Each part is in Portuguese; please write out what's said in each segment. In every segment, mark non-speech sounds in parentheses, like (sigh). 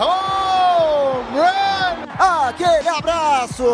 Home run! Aquele abraço!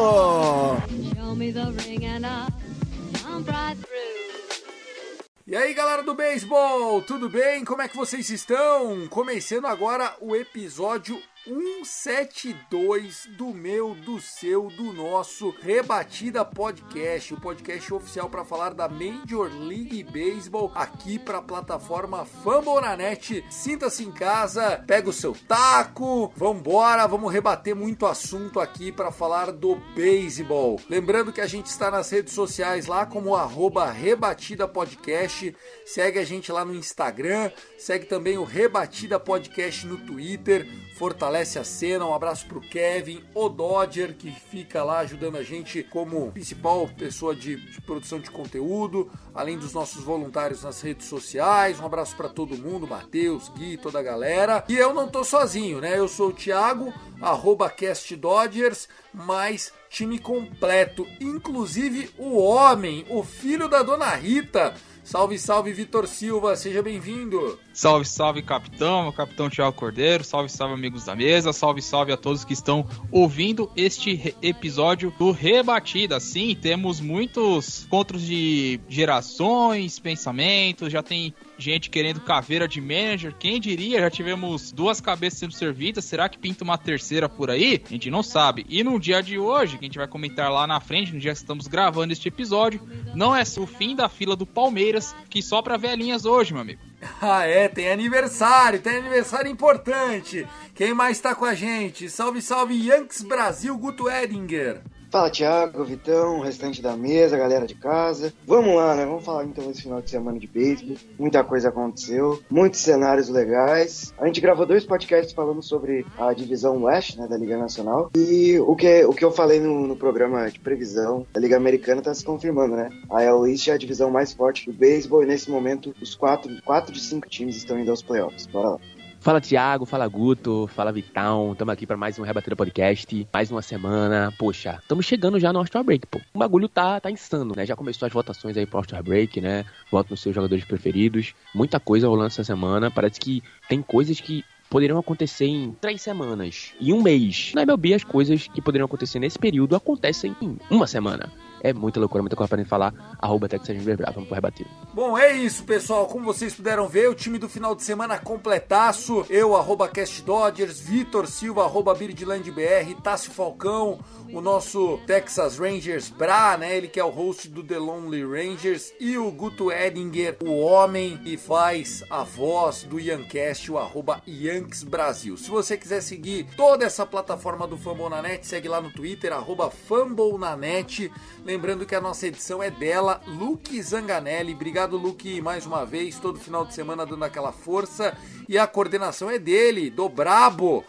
E aí galera do beisebol, tudo bem? Como é que vocês estão? Começando agora o episódio 172 do meu, do seu, do nosso Rebatida Podcast, o podcast oficial para falar da Major League Baseball aqui para a plataforma Fambonanet. Sinta-se em casa, pega o seu taco, vambora, vamos rebater muito assunto aqui para falar do beisebol. Lembrando que a gente está nas redes sociais lá como arroba Rebatida Podcast, segue a gente lá no Instagram, segue também o Rebatida Podcast no Twitter, fortalece a cena. Um abraço pro Kevin, o Dodger, que fica lá ajudando a gente como principal pessoa de, de produção de conteúdo, além dos nossos voluntários nas redes sociais. Um abraço para todo mundo, Matheus, Gui, toda a galera. E eu não tô sozinho, né? Eu sou o Thiago, arroba Cast Dodgers, mais time completo, inclusive o homem, o filho da dona Rita. Salve, salve, Vitor Silva, seja bem-vindo. Salve, salve, capitão, meu capitão Thiago Cordeiro. Salve, salve, amigos da mesa. Salve, salve a todos que estão ouvindo este episódio do Rebatida. Sim, temos muitos encontros de gerações, pensamentos. Já tem gente querendo caveira de manager. Quem diria? Já tivemos duas cabeças sendo servidas. Será que pinta uma terceira por aí? A gente não sabe. E no dia de hoje, que a gente vai comentar lá na frente, no dia que estamos gravando este episódio, não é o fim da fila do Palmeiras, que só para velhinhas hoje, meu amigo. (laughs) Ah, é, tem aniversário, tem aniversário importante. Quem mais tá com a gente? Salve, salve, Yankees Brasil, Guto Edinger. Fala Thiago, Vitão, restante da mesa, galera de casa. Vamos lá, né? Vamos falar então desse final de semana de beisebol. Muita coisa aconteceu, muitos cenários legais. A gente gravou dois podcasts falando sobre a divisão West, né, da Liga Nacional. E o que, o que eu falei no, no programa de previsão da Liga Americana tá se confirmando, né? A AL East é a divisão mais forte do beisebol e nesse momento os quatro, quatro de cinco times estão indo aos playoffs. Bora lá. Fala Thiago, fala Guto, fala Vitão, estamos aqui para mais um Rebatida Podcast, mais uma semana. Poxa, estamos chegando já no All-Star Break, pô. O bagulho tá, tá insano, né? Já começou as votações aí pro All-Star Break, né? Voto nos seus jogadores preferidos. Muita coisa rolando essa semana. Parece que tem coisas que poderiam acontecer em três semanas, em um mês. Na MLB, as coisas que poderiam acontecer nesse período acontecem em uma semana. É muita loucura, muita coisa pra gente falar. Arroba Texas Bravo, vamos pro rebatido. Bom, é isso, pessoal. Como vocês puderam ver, o time do final de semana completaço. Eu, arroba Cast Dodgers, Vitor Silva, arroba BirdlandBR, Tássio Falcão, o nosso Texas Rangers Bra, né? Ele que é o host do The Lonely Rangers. E o Guto Edinger, o homem que faz a voz do Yancast, o arroba Yanks Brasil. Se você quiser seguir toda essa plataforma do Fambonanet, segue lá no Twitter, arroba Fambonanet. Lembrando que a nossa edição é dela, Luke Zanganelli. Obrigado, Luke, mais uma vez, todo final de semana dando aquela força. E a coordenação é dele, do Brabo,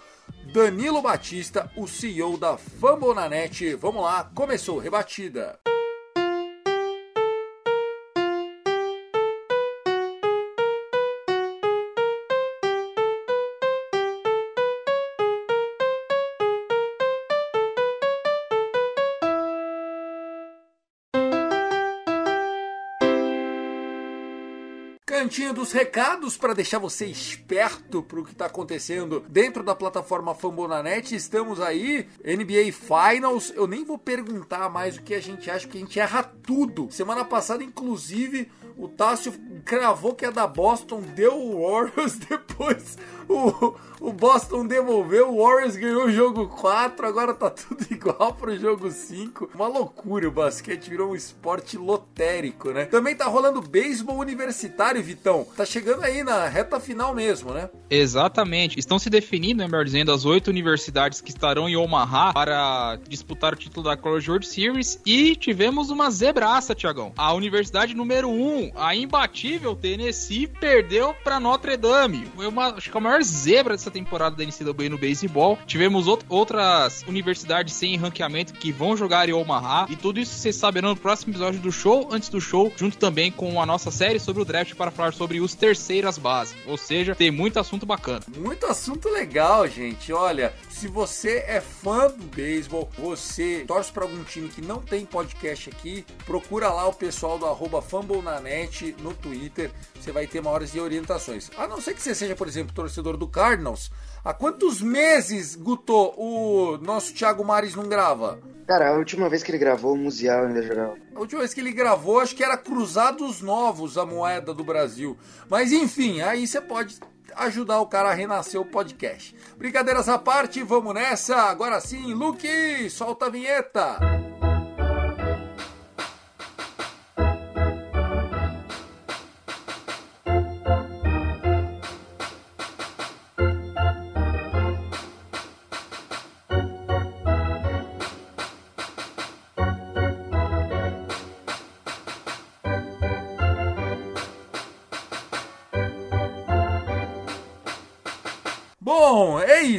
Danilo Batista, o CEO da Fambonanet. Vamos lá, começou, rebatida. Cantinho dos recados para deixar você esperto pro que tá acontecendo dentro da plataforma Fambonanet. Estamos aí, NBA Finals. Eu nem vou perguntar mais o que a gente acha, que a gente erra tudo. Semana passada, inclusive, o Tássio cravou que é da Boston, deu o Warriors, (laughs) depois o, o Boston devolveu, o Warriors ganhou o jogo 4, agora tá tudo (laughs) igual pro jogo 5. Uma loucura, o basquete virou um esporte lotérico, né? Também tá rolando beisebol universitário, Vitão. Tá chegando aí na reta final mesmo, né? Exatamente. Estão se definindo, né, melhor dizendo, as oito universidades que estarão em Omaha para disputar o título da College World Series e tivemos uma zebraça, Tiagão. A universidade número 1, um, a imbatível Tennessee, perdeu para Notre Dame. Foi uma, acho que a maior maior zebra dessa temporada da NCAA no beisebol. Tivemos out outras universidades sem ranqueamento que vão jogar em Omaha. E tudo isso vocês saberão no próximo episódio do show, antes do show, junto também com a nossa série sobre o draft para falar sobre os terceiras bases. Ou seja, tem muito assunto bacana. Muito assunto legal, gente. Olha, se você é fã do beisebol, você torce para algum time que não tem podcast aqui, procura lá o pessoal do arroba FumbleNanet no Twitter. Você vai ter maiores orientações. A não ser que você seja, por exemplo, torcedor do Cardinals. Há quantos meses, Guto, o nosso Thiago Mares não grava? Cara, a última vez que ele gravou, o Musial ainda jogava. A última vez que ele gravou, acho que era Cruzados Novos, a moeda do Brasil. Mas enfim, aí você pode ajudar o cara a renascer o podcast. Brincadeiras à parte, vamos nessa. Agora sim, Luke, solta a vinheta.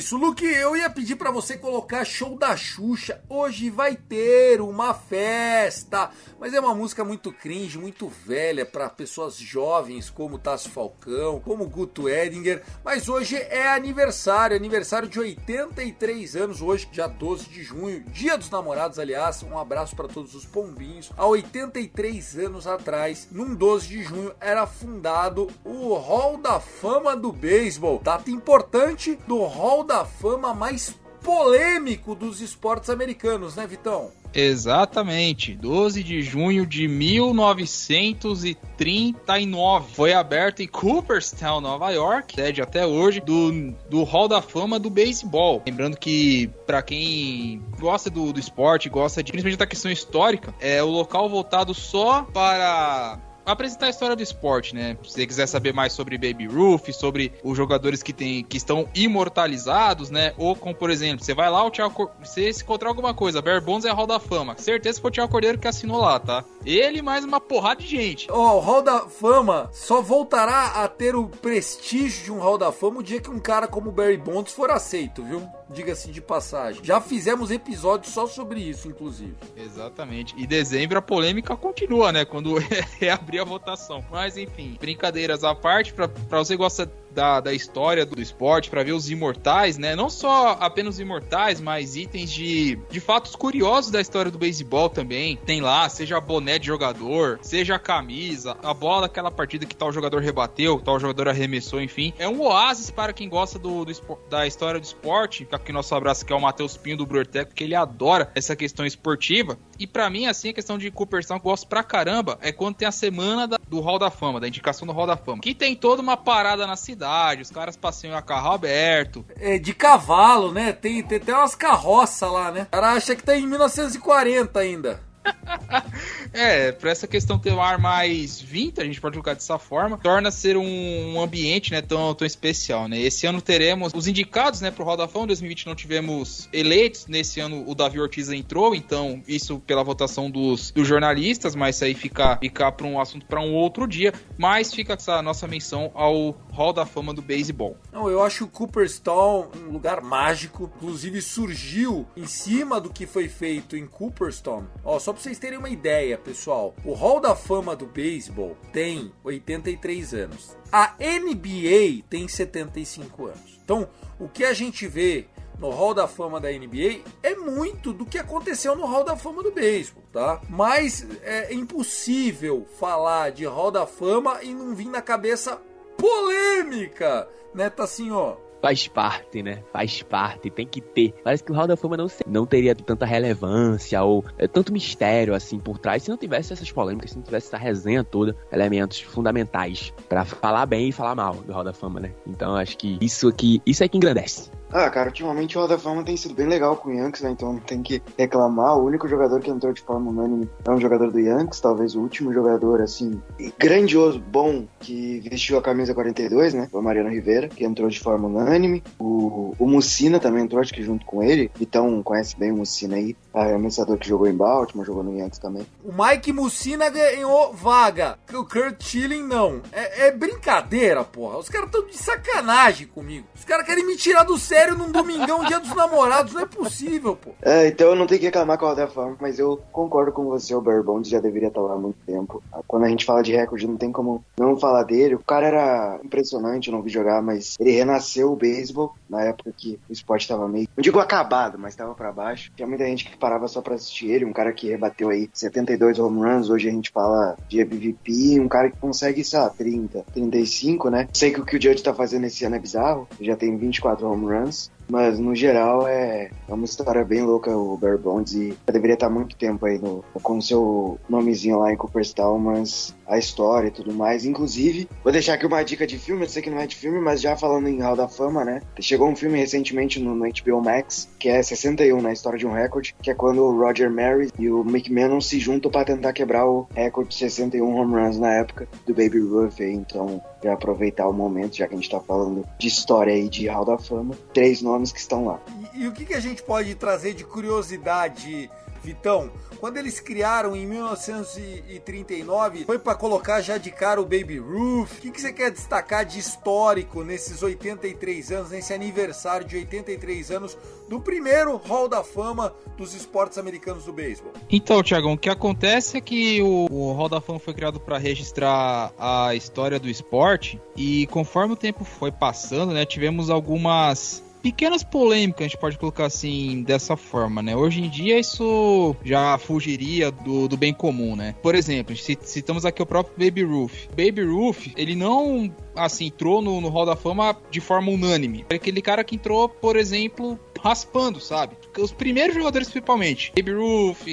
Isso. Luke, eu ia pedir para você colocar Show da Xuxa. Hoje vai ter uma festa. Mas é uma música muito cringe, muito velha para pessoas jovens como Tasso Falcão, como Guto Edinger. Mas hoje é aniversário, aniversário de 83 anos, hoje, dia 12 de junho, dia dos namorados, aliás. Um abraço para todos os pombinhos. Há 83 anos atrás, num 12 de junho, era fundado o Hall da Fama do Beisebol. Data importante do Hall da Fama mais polêmico dos esportes americanos, né, Vitão? Exatamente, 12 de junho de 1939. Foi aberto em Cooperstown, Nova York, sede até hoje do, do Hall da Fama do beisebol. Lembrando que, para quem gosta do, do esporte, gosta de principalmente da questão histórica, é o local voltado só para apresentar a história do esporte, né? Se você quiser saber mais sobre Baby Ruth, sobre os jogadores que, tem, que estão imortalizados, né? Ou como, por exemplo, você vai lá, o Thiago, você se encontrar alguma coisa, Bare Bones é a Hall da Fama. Certeza que foi o Thiago Cordeiro que assinou lá, tá? Ele mais uma porrada de gente. Ó, oh, o Hall da Fama só voltará a ter o prestígio de um Hall da Fama o dia que um cara como Barry Bonds for aceito, viu? Diga-se de passagem. Já fizemos episódios só sobre isso, inclusive. Exatamente. E dezembro a polêmica continua, né? Quando (laughs) reabrir a votação. Mas enfim, brincadeiras à parte, pra você gosta da, da história do esporte, para ver os imortais, né? Não só apenas imortais, mas itens de, de fatos curiosos da história do beisebol também. Tem lá, seja boné de jogador, seja a camisa, a bola daquela partida que tal jogador rebateu, tal jogador arremessou, enfim. É um oásis para quem gosta do, do da história do esporte. Fica aqui nosso abraço que é o Matheus Pinho do Brurteco, que ele adora essa questão esportiva. E para mim, assim, a questão de Cooperstown que eu gosto pra caramba é quando tem a semana da, do Hall da Fama, da indicação do Hall da Fama. Que tem toda uma parada na cidade, os caras passeiam a carro aberto. É, de cavalo, né? Tem, tem até umas carroças lá, né? O cara acha que tá em 1940 ainda. (laughs) é, pra essa questão ter um ar mais vintage, a gente pode colocar dessa forma, torna ser um, ambiente, né, tão, tão especial, né? Esse ano teremos os indicados, né, pro Roda Fama, 2020 não tivemos eleitos, nesse ano o Davi Ortiz entrou, então isso pela votação dos, dos jornalistas, mas isso aí fica, fica para um assunto para um outro dia, mas fica essa nossa menção ao Hall da Fama do beisebol. Não, eu acho o Cooperstown um lugar mágico, inclusive surgiu em cima do que foi feito em Cooperstown. Ó, só pra vocês terem uma ideia, pessoal, o Hall da Fama do beisebol tem 83 anos. A NBA tem 75 anos. Então, o que a gente vê no Hall da Fama da NBA é muito do que aconteceu no Hall da Fama do beisebol, tá? Mas é impossível falar de Hall da Fama e não vir na cabeça polêmica, né? Tá assim, ó. Faz parte, né? Faz parte, tem que ter. Parece que o Hall da Fama não, não teria tanta relevância ou é, tanto mistério assim por trás se não tivesse essas polêmicas, se não tivesse essa resenha toda, elementos fundamentais para falar bem e falar mal do Hall da Fama, né? Então acho que isso aqui, isso é que engrandece. Ah, cara, ultimamente o Hall da Fama tem sido bem legal com o Yankees, né? Então não tem que reclamar. O único jogador que entrou de forma unânime é um jogador do Yankees, talvez o último jogador, assim, grandioso, bom, que vestiu a camisa 42, né? Foi o Mariano Rivera, que entrou de forma unânime. O, o Mussina também entrou, acho que junto com ele. Então conhece bem o Mussina aí. Arremessador que jogou em Baltimore, jogou no Yankees também. O Mike Mussina ganhou vaga. O Kurt Schilling não. É, é brincadeira, porra. Os caras estão de sacanagem comigo. Os caras querem me tirar do sério num domingão, dia dos namorados. Não é possível, pô. É, então eu não tenho que reclamar com da Fama, mas eu concordo com você, o Barry Bonds já deveria estar lá há muito tempo. Quando a gente fala de recorde, não tem como não falar dele. O cara era impressionante, eu não vi jogar, mas ele renasceu o beisebol na época que o esporte estava meio, não digo acabado, mas estava para baixo. Tinha muita gente que parava só para assistir ele, um cara que rebateu aí 72 home runs, hoje a gente fala de MVP, um cara que consegue, sei lá, 30, 35, né? Sei que o que o Judge tá fazendo esse ano é bizarro, já tem 24 home runs, ones mas no geral é, é uma história bem louca o Barry Bonds e deveria estar muito tempo aí no, com o seu nomezinho lá em Cooperstown, mas a história e tudo mais. Inclusive, vou deixar aqui uma dica de filme, eu sei que não é de filme, mas já falando em Hall da Fama, né? Chegou um filme recentemente no, no HBO Max, que é 61, na história de um recorde, que é quando o Roger Maris e o McMahon se juntam para tentar quebrar o recorde de 61 home runs na época do Baby Ruth então já aproveitar o momento, já que a gente tá falando de história aí de Hall da Fama, três nomes que estão lá. E, e o que, que a gente pode trazer de curiosidade, Vitão? Quando eles criaram em 1939, foi para colocar já de cara o Baby Ruth. O que, que você quer destacar de histórico nesses 83 anos, nesse aniversário de 83 anos do primeiro Hall da Fama dos esportes americanos do beisebol? Então, Tiagão, o que acontece é que o, o Hall da Fama foi criado para registrar a história do esporte e conforme o tempo foi passando, né, tivemos algumas pequenas polêmicas, a gente pode colocar assim, dessa forma, né? Hoje em dia isso já fugiria do, do bem comum, né? Por exemplo, citamos aqui o próprio Baby Ruth. Baby Ruth, ele não, assim, entrou no, no Hall da Fama de forma unânime. É aquele cara que entrou, por exemplo, raspando, sabe? Os primeiros jogadores, principalmente. Baby Ruth,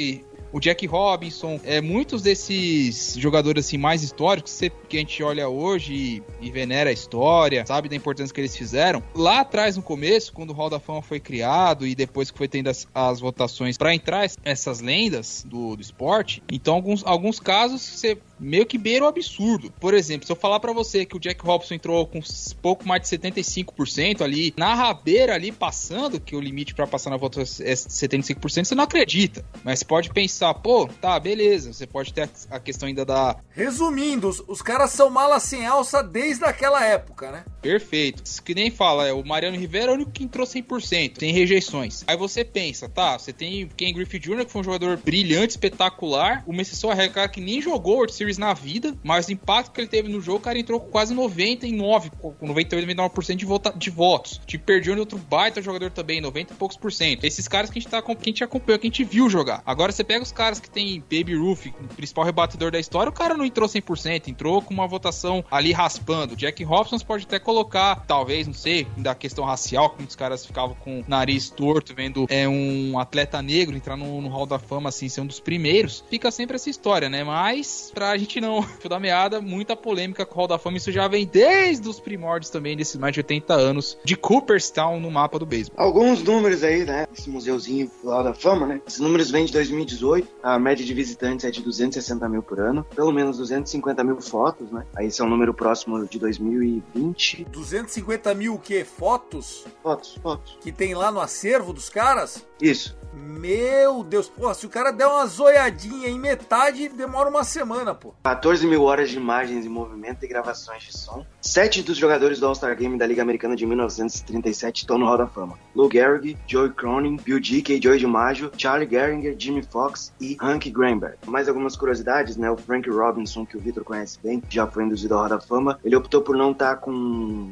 o Jack Robinson, é, muitos desses jogadores assim mais históricos que a gente olha hoje e, e, venera a história, sabe da importância que eles fizeram. Lá atrás, no começo, quando o Hall da Fama foi criado e depois que foi tendo as, as votações para entrar essas lendas do, do esporte, então alguns, alguns casos você meio que beira o absurdo. Por exemplo, se eu falar para você que o Jack Robinson entrou com pouco mais de 75% ali, na rabeira ali passando, que o limite para passar na votação é 75%, você não acredita. Mas você pode pensar, pô, tá, beleza. Você pode ter a questão ainda da. Resumindo, os, os caras são malas sem alça desde aquela época, né? Perfeito. Que nem fala, é o Mariano Rivera é o único que entrou 100%, sem rejeições. Aí você pensa, tá, você tem Ken Griffey Jr., que foi um jogador brilhante, espetacular. O Messi Soares, cara que nem jogou World Series na vida, mas o impacto que ele teve no jogo, o cara entrou com quase 99, com 98, 99% de, vota, de votos. Te perdeu em outro baita jogador também, 90 e poucos por cento. Esses caras que a gente, tá, que a gente acompanhou, que a gente viu jogar. Agora você pega os caras que tem Baby Ruth, principal rebatedor da história, o cara não entrou 100%, entrou com uma votação ali raspando. Jack Robson pode até colocar, talvez, não sei, da questão racial, que muitos caras ficavam com o nariz torto, vendo é, um atleta negro entrar no, no Hall da Fama, assim, ser um dos primeiros. Fica sempre essa história, né? Mas, pra gente não (laughs) fio da meada, muita polêmica com o Hall da Fama. Isso já vem desde os primórdios também, desses mais de 80 anos de Cooperstown no mapa do beisebol. Alguns números aí, né? Esse museuzinho do Hall da Fama, né? Esses números vêm de 2018. A média de visitantes é de 260 mil por ano. Pelo menos 250 mil fotos, né? Aí esse é um número próximo de 2020. 250 mil o quê? Fotos? Fotos, fotos. Que tem lá no acervo dos caras? Isso. Meu Deus, pô, se o cara der uma zoiadinha em metade, demora uma semana, pô. 14 mil horas de imagens e movimento e gravações de som. Sete dos jogadores do All-Star Game da Liga Americana de 1937 estão no Hall da Fama. Lou Gehrig, Joey Cronin, Bill Dickey, Joey DiMaggio, Charlie Gehringer, Jimmy Fox e Hank Greenberg. Mais algumas curiosidades, né? O Frank Robinson, que o Victor conhece bem, já foi induzido ao Hall da Fama. Ele optou por não estar com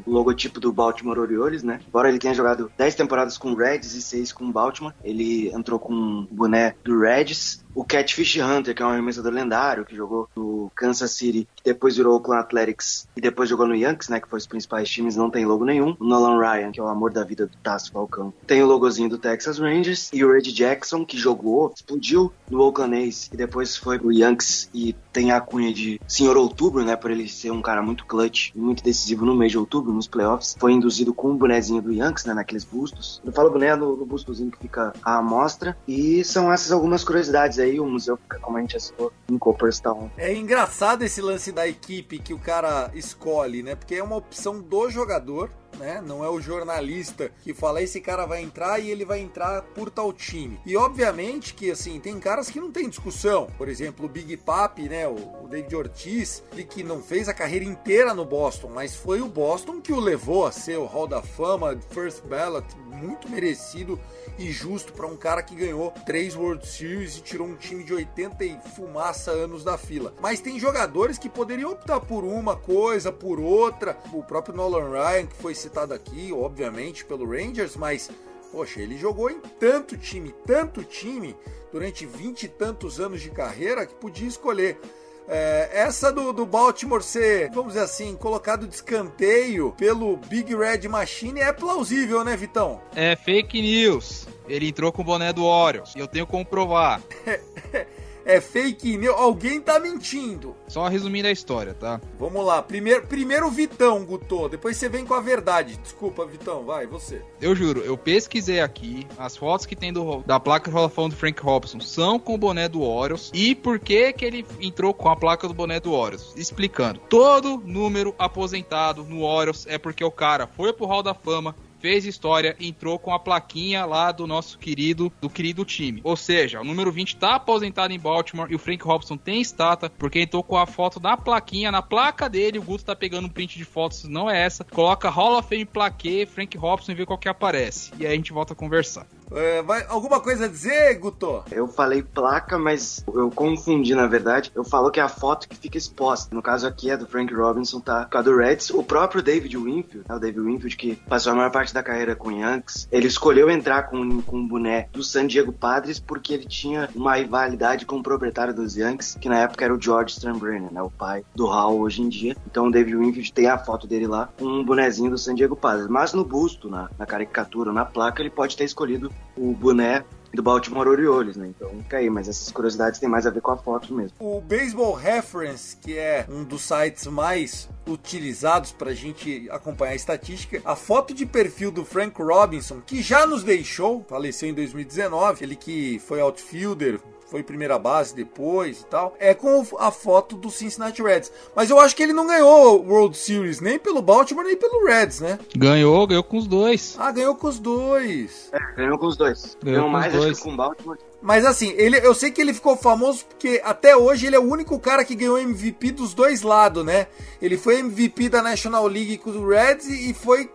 o logotipo do Baltimore Orioles, né? Embora ele tenha jogado 10 temporadas com o Reds e 6 com o Baltimore, ele entrou com o boné do Reds o Catfish Hunter, que é um arremessador lendário, que jogou no Kansas City, que depois virou o Oakland Athletics e depois jogou no Yankees, né, que foi os principais times, não tem logo nenhum. O Nolan Ryan, que é o amor da vida do Tasso Falcão, tem o logozinho do Texas Rangers. E o Red Jackson, que jogou, explodiu no Oakland A's e depois foi pro Yankees e tem a cunha de Senhor Outubro, né, por ele ser um cara muito clutch e muito decisivo no mês de outubro, nos playoffs. Foi induzido com o bonezinho do Yankees, né, naqueles bustos. Eu falo boné no, no bustozinho que fica à amostra. E são essas algumas curiosidades aí. O museu fica, como a gente assistiu, em Cooperstown. É engraçado esse lance da equipe que o cara escolhe, né? Porque é uma opção do jogador, né? Não é o jornalista que fala esse cara vai entrar e ele vai entrar por tal time. E obviamente que assim, tem caras que não tem discussão. Por exemplo, o Big Papi, né, o David Ortiz, ele que não fez a carreira inteira no Boston, mas foi o Boston que o levou a ser o Hall da Fama, First Ballot, muito merecido e justo para um cara que ganhou três World Series e tirou um time de 80 e fumaça anos da fila. Mas tem jogadores que poderiam optar por uma coisa, por outra. O próprio Nolan Ryan, que foi citado aqui, obviamente, pelo Rangers, mas poxa, ele jogou em tanto time, tanto time, durante vinte e tantos anos de carreira, que podia escolher. É, essa do, do Baltimore ser, vamos dizer assim, colocado de escanteio pelo Big Red Machine é plausível, né, Vitão? É fake news. Ele entrou com o boné do Orioles. E eu tenho como provar. (laughs) é fake news. Alguém tá mentindo. Só resumindo a história, tá? Vamos lá. Primeiro, primeiro o Vitão, Guto. Depois você vem com a verdade. Desculpa, Vitão. Vai, você. Eu juro, eu pesquisei aqui. As fotos que tem do, da placa do Fame do Frank Robson são com o boné do Orioles. E por que que ele entrou com a placa do boné do Orioles? Explicando. Todo número aposentado no Orioles é porque o cara foi pro Hall da Fama, fez história, entrou com a plaquinha lá do nosso querido, do querido time. Ou seja, o número 20 tá aposentado em Baltimore e o Frank Robson tem estátua, porque entrou com a foto da plaquinha, na placa dele, o Guto tá pegando um print de fotos, não é essa. Coloca Hall of Fame plaque, Frank Robson e vê qual que aparece. E aí a gente volta a conversar. É, vai, alguma coisa a dizer, Guto? Eu falei placa, mas eu confundi, na verdade. Eu falo que é a foto que fica exposta. No caso aqui é do Frank Robinson, tá? Com a do Reds. O próprio David Winfield, né? o David Winfield, que passou a maior parte da carreira com o Yankees, ele escolheu entrar com, com um boné do San Diego Padres porque ele tinha uma rivalidade com o proprietário dos Yankees, que na época era o George Steinbrenner, né? O pai do Hall hoje em dia. Então o David Winfield tem a foto dele lá com um bonezinho do San Diego Padres. Mas no busto, na, na caricatura, na placa, ele pode ter escolhido o boné do Baltimore Orioles, né? Então fica aí, mas essas curiosidades têm mais a ver com a foto mesmo. O Baseball Reference, que é um dos sites mais utilizados para a gente acompanhar a estatística, a foto de perfil do Frank Robinson, que já nos deixou, faleceu em 2019, ele que foi outfielder, foi primeira base depois e tal, é com a foto do Cincinnati Reds. Mas eu acho que ele não ganhou o World Series nem pelo Baltimore nem pelo Reds, né? Ganhou, ganhou com os dois. Ah, ganhou com os dois. É, ganhou com os dois. Ganhou Ganhou com mais, os acho dois. que com o Baltimore. Mas assim, ele, eu sei que ele ficou famoso porque até hoje ele é o único cara que ganhou MVP dos dois lados, né? Ele foi MVP da National League com o Reds e foi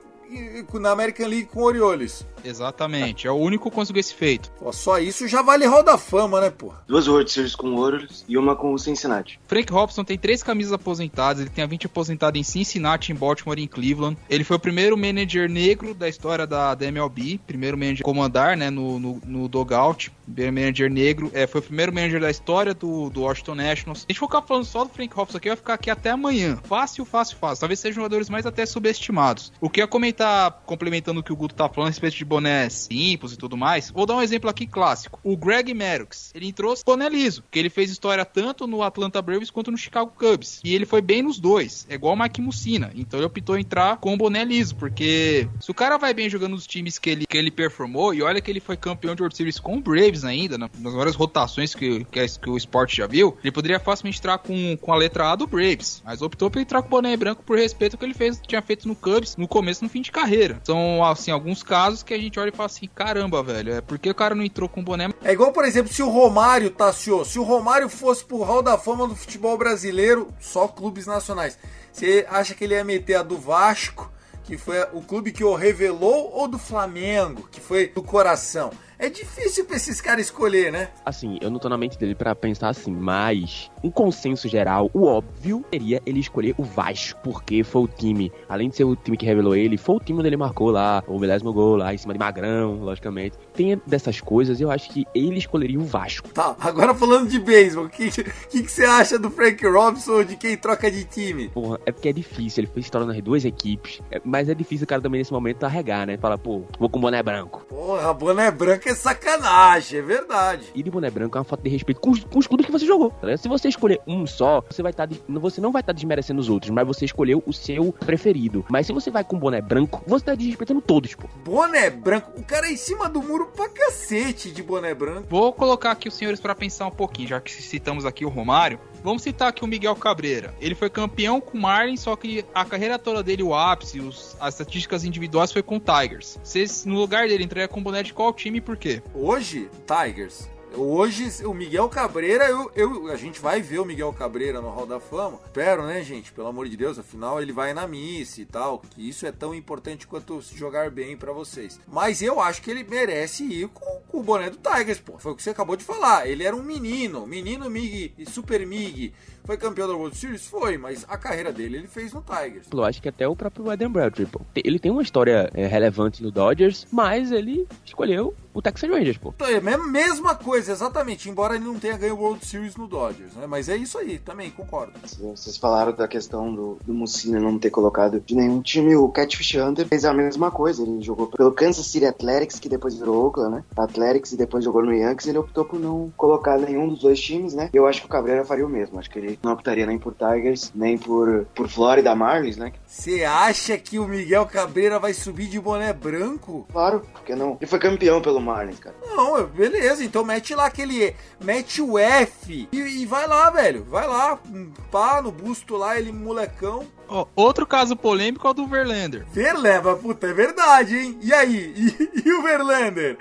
na American League com o Orioles. Exatamente. É o único que conseguiu esse feito. Pô, só isso já vale Hall da Fama, né, pô? Duas World Series com o Orioles e uma com o Cincinnati. Frank Robson tem três camisas aposentadas. Ele tem a 20 aposentada em Cincinnati, em Baltimore e em Cleveland. Ele foi o primeiro manager negro da história da, da MLB. Primeiro manager a comandar, né, no, no, no dogout. Primeiro manager negro. É, foi o primeiro manager da história do, do Washington Nationals. Se a gente ficar falando só do Frank Robson aqui, vai ficar aqui até amanhã. Fácil, fácil, fácil. Talvez sejam jogadores mais até subestimados. O que eu ia comentar, complementando o que o Guto tá falando a respeito de bonés simples e tudo mais, vou dar um exemplo aqui clássico. O Greg Maddox, ele entrou boné liso, que ele fez história tanto no Atlanta Braves quanto no Chicago Cubs. E ele foi bem nos dois, é igual o Mike Mussina. Então ele optou entrar com o boné liso, porque se o cara vai bem jogando nos times que ele, que ele performou, e olha que ele foi campeão de World Series com o Braves ainda, na- nas várias rotações que, que, a- que o esporte já viu, ele poderia facilmente entrar com, com a letra A do Braves, mas optou por entrar com o boné branco por respeito que ele fez, tinha feito no Cubs no começo no fim de carreira. São, assim, alguns casos que a gente olha e fala assim, caramba, velho, é porque o cara não entrou com o boné É igual, por exemplo, se o Romário, Tassio, se o Romário fosse pro Hall da Fama do futebol brasileiro, só clubes nacionais, você acha que ele ia meter a do Vasco, que foi o clube que o revelou, ou do Flamengo, que foi do coração? É difícil pra esses caras escolher, né? Assim, eu não tô na mente dele pra pensar assim, mas um consenso geral, o óbvio seria ele escolher o Vasco, porque foi o time, além de ser o time que revelou ele, foi o time onde ele marcou lá o milésimo gol lá em cima de Magrão, logicamente. Tem dessas coisas, eu acho que ele escolheria o Vasco. Tá, agora falando de beisebol, o que, que, que você acha do Frank Robinson de quem troca de time? Porra, é porque é difícil, ele fez história nas duas equipes, é- mas é difícil o cara também nesse momento arregar, né? Fala, pô, vou com boné branco. Porra, boné branco é sacanagem, é verdade. E de boné branco é uma falta de respeito com os, com os clubes que você jogou. tá? Se você escolher um só, você vai estar. você não vai estar desmerecendo os outros, mas você escolheu o seu preferido. Mas se você vai com boné branco, você tá desrespeitando todos, pô. Boné branco, o cara é em cima do muro pra cacete de boné branco. Vou colocar aqui os senhores pra pensar um pouquinho, já que citamos aqui o Romário. Vamos citar aqui o Miguel Cabreira. Ele foi campeão com o Marlin, só que a carreira toda dele, o ápice, os- as estatísticas individuais foi com o Tigers. Vocês, no lugar dele, entraria com o boné de qual time e por quê? Hoje, Tigers. Hoje, o Miguel Cabreira, eu, eu- a gente vai ver o Miguel Cabreira no Hall da Fama. Espero, né, gente? Pelo amor de Deus, afinal ele vai na missa e tal. Que isso é tão importante quanto se jogar bem pra vocês. Mas eu acho que ele merece ir com, com o boné do Tigers, pô. Foi o que você acabou de falar. Ele era um menino, menino Mig e Super Mig. Foi campeão da World Series? Foi, mas a carreira dele ele fez no Tigers. Eu acho que até o próprio Eden Bradley, pô. Ele tem uma história é, relevante no Dodgers, mas ele escolheu o Texas Rangers, pô. Então, é a me- mesma coisa, exatamente. Embora ele não tenha ganho o World Series no Dodgers, né? Mas é isso aí, também, concordo. Vocês falaram da questão do, do Mussina não ter colocado de nenhum time. O Catfish Hunter fez a mesma coisa. Ele jogou pelo Kansas City Athletics, que depois virou Oakland, né? Athletics e depois jogou no Yankees. Ele optou por não colocar nenhum dos dois times, né? Eu acho que o Cabreira faria o mesmo. Acho que ele não optaria nem por Tigers, nem por, por Florida Marlins, né? Você acha que o Miguel Cabreira vai subir de boné branco? Claro, porque não. Ele foi campeão pelo Marlins, cara. Não, beleza, então mete lá aquele. Mete o F e, e vai lá, velho. Vai lá, um pá no busto lá, ele molecão. Ó, outro caso polêmico é o do Verlander. Verleva, puta, é verdade, hein? E aí? (laughs) E, e o Verlander?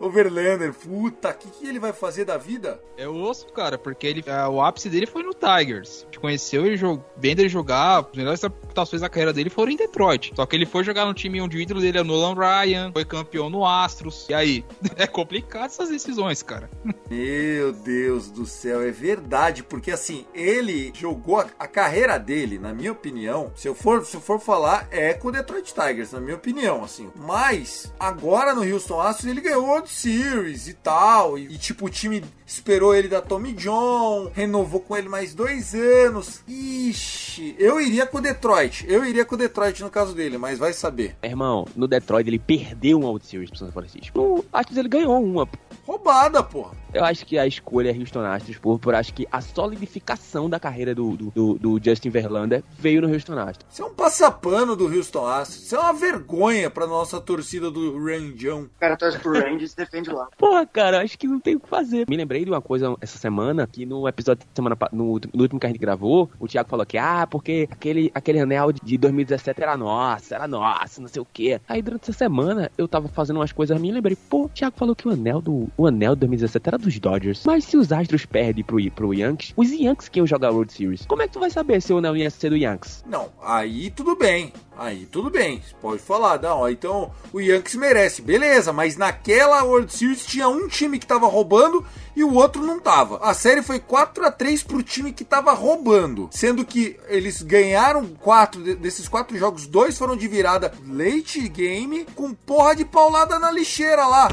O Verlander, puta, o que, que ele vai fazer da vida? É osso, cara, porque ele, ah, o ápice dele foi no Tigers. A gente conheceu ele jog... vendo ele jogar, as melhores adaptações da carreira dele foram em Detroit. Só que ele foi jogar no time onde o ídolo dele é Nolan Ryan, foi campeão no Astros. E aí? (laughs) É complicado essas decisões, cara. Meu Deus do céu, é verdade, porque assim, ele jogou a, a carreira dele, na minha opinião, se eu for se eu for falar, é com o Detroit Tigers, na minha opinião, assim. Mas agora no Houston Astros ele ganhou Series e tal, e, e, tipo o time esperou ele da Tommy John, renovou com ele mais dois anos. Ixi, eu iria com o Detroit, eu iria com o Detroit no caso dele, mas vai saber. Irmão, no Detroit ele perdeu um World Series pro São Francisco. No Astros ele ganhou uma. Roubada, porra. Eu acho que a escolha é Houston Astros, por, por acho que a solidificação da carreira do, do, do- do Justin Verlander veio no Houston Astros. Isso é um passapano do Houston Astros, isso é uma vergonha pra nossa torcida do Ranjão. O cara torce pro Rangers e defende lá. Porra, cara, acho que não tem o que fazer. Me lembrei de uma coisa essa semana, que no episódio de semana no, no último que a gente gravou, o Thiago falou que, ah, porque aquele, aquele anel de 2017 era nosso, era nosso, não sei o quê. Aí durante essa semana eu tava fazendo umas coisas minhas e lembrei, pô, o Thiago falou que o anel do o anel de 2017 era dos Dodgers. Mas se os Astros perdem pro, pro Yankees, os Yankees que iam jogar a World Series, como é que tu vai saber se o anel ia ser do Yankees? Não, aí tudo bem. Aí tudo bem. Pode falar, não. Então o Yankees merece, beleza, mas naquela World Series tinha um time que tava roubando e o outro não tava. A série foi 4 a 3 pro time que tava roubando, sendo que eles ganharam quatro de- desses quatro jogos, dois foram de virada late game com porra de paulada na lixeira lá.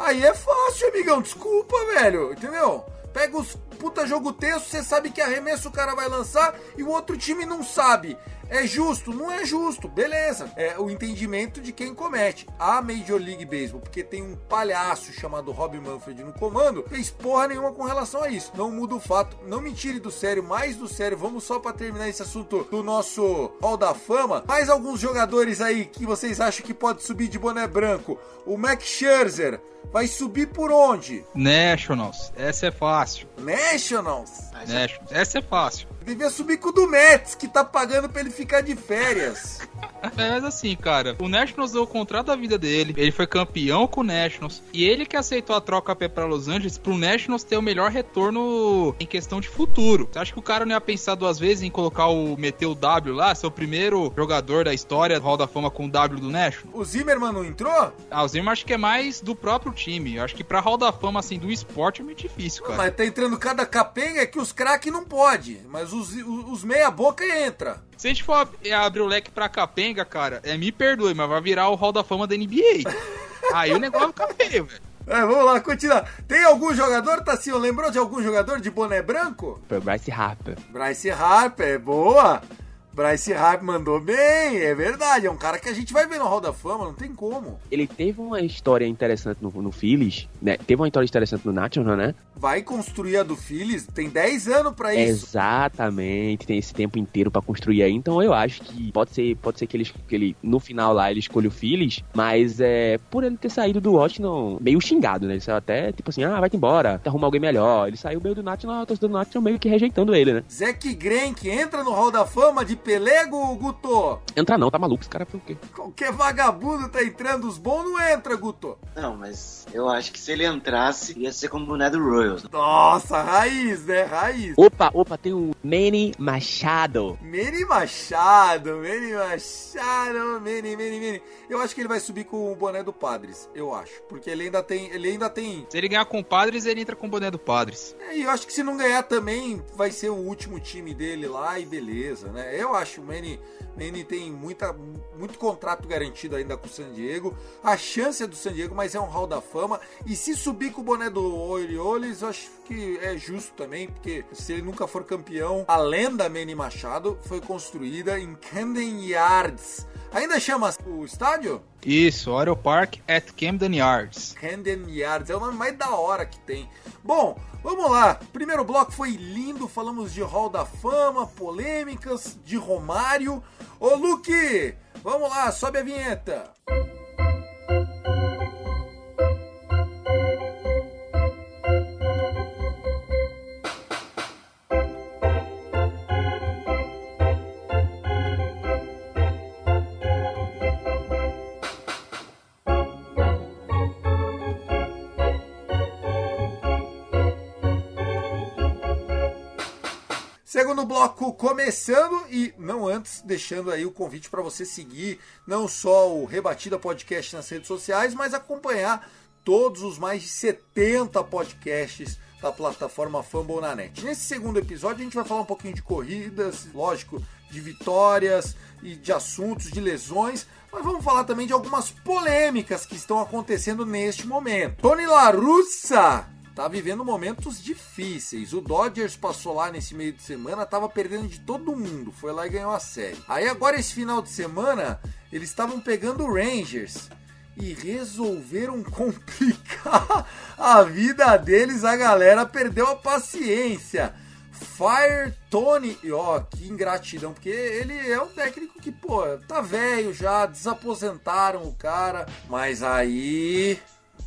Aí é fácil, amigão. Desculpa, velho. Entendeu? Pega os puta jogo tenso, você sabe que arremesso o cara vai lançar e o outro time não sabe. É justo? Não é justo. Beleza. É o entendimento de quem comete. A Major League Baseball, porque tem um palhaço chamado Rob Manfred no comando, fez porra nenhuma com relação a isso. Não muda o fato. Não me tire do sério, mais do sério. Vamos só pra terminar esse assunto do nosso Hall da Fama. Mais alguns jogadores aí que vocês acham que pode subir de boné branco. O Max Scherzer vai subir por onde? Nationals, essa é fácil. Nationals. Nationals, essa é fácil. Devia subir com o do Mets, que tá pagando pra ele ficar de férias. É, (laughs) mas assim, cara, o Nationals deu o contrato da vida dele, ele foi campeão com o Nationals, e ele que aceitou a troca pra Los Angeles pro Nationals ter o melhor retorno em questão de futuro. Você acha que o cara não ia pensar duas vezes em colocar o, meter o W lá, ser o primeiro jogador da história do Hall da Fama com o W do Nationals? O Zimmerman não entrou? Ah, o Zimmerman acho que é mais do próprio time. Eu acho que pra Hall da Fama, assim, do esporte é muito difícil, cara. Mas tá entrando cada capenga que os craques não pode, mas os, os, os meia boca entra. Se a gente for ab- abrir o leque pra capenga, cara, é me perdoe, mas vai virar o Hall da Fama da NBA. (laughs) Aí o negócio fica feio, velho. É, vamos lá, continuar. Tem algum jogador, Tassinho? Lembrou de algum jogador de boné branco? Foi o Bryce Harper. Bryce Harper, boa! Bryce Harper mandou bem, é verdade. É um cara que a gente vai ver no Hall da Fama, não tem como. Ele teve uma história interessante no, no Phillies, né? Teve uma história interessante no Nationals, né? Vai construir a do Phillies, tem 10 anos pra isso. Exatamente, tem esse tempo inteiro pra construir aí. Então eu acho que pode ser, pode ser que ele, que ele no final lá ele escolha o Phillies, mas é por ele ter saído do Washington meio xingado, né? Ele saiu até tipo assim, ah, vai-te embora, arruma alguém melhor. Ele saiu meio do Nationals, a torcida do Nationals meio que rejeitando ele, né? Zack Greinke entra no Hall da Fama de pelego, Guto? Entra não, tá maluco, esse cara foi o quê? Qualquer vagabundo tá entrando, os bons não entra, Guto. Não, mas eu acho que se ele entrasse, ia ser como o boné do Royals. Nossa, raiz, né? Raiz. Opa, opa, tem o Manny Machado. Manny Machado, Manny Machado, Manny, Manny, Manny. Eu acho que ele vai subir com o boné do Padres, eu acho. Porque ele ainda tem, ele ainda tem... Se ele ganhar com o Padres, ele entra com o boné do Padres. É, E eu acho que se não ganhar também, vai ser o último time dele lá e beleza, né? Eu acho o Manny, Manny tem muita, muito contrato garantido ainda com o San Diego. A chance é do San Diego, mas é um hall da fama. E se subir com o boné do Orioles, eu acho que é justo também, porque se ele nunca for campeão, a lenda Manny Machado foi construída em Camden Yards. Ainda chama o estádio? Isso, Oriole Park at Camden Yards. Camden Yards, é o nome mais da hora que tem. Bom, vamos lá. Primeiro bloco foi lindo, falamos de Hall da Fama, polêmicas, de Romário. Ô Luke, vamos lá, sobe a vinheta. Segundo bloco começando e não antes deixando aí o convite para você seguir não só o Rebatida Podcast nas redes sociais, mas acompanhar todos os mais de 70 podcasts da plataforma Fambonanet. Nesse segundo episódio a gente vai falar um pouquinho de corridas, lógico, de vitórias e de assuntos, de lesões, mas vamos falar também de algumas polêmicas que estão acontecendo neste momento. Tony La Russa tá vivendo momentos difíceis. O Dodgers passou lá nesse meio de semana, tava perdendo de todo mundo, foi lá e ganhou a série. Aí agora esse final de semana, eles estavam pegando o Rangers e resolveram (laughs) complicar a vida deles. A galera perdeu a paciência. Fire Tony, e ó, que ingratidão, porque ele é um técnico que, pô, tá velho já, desaposentaram o cara, mas aí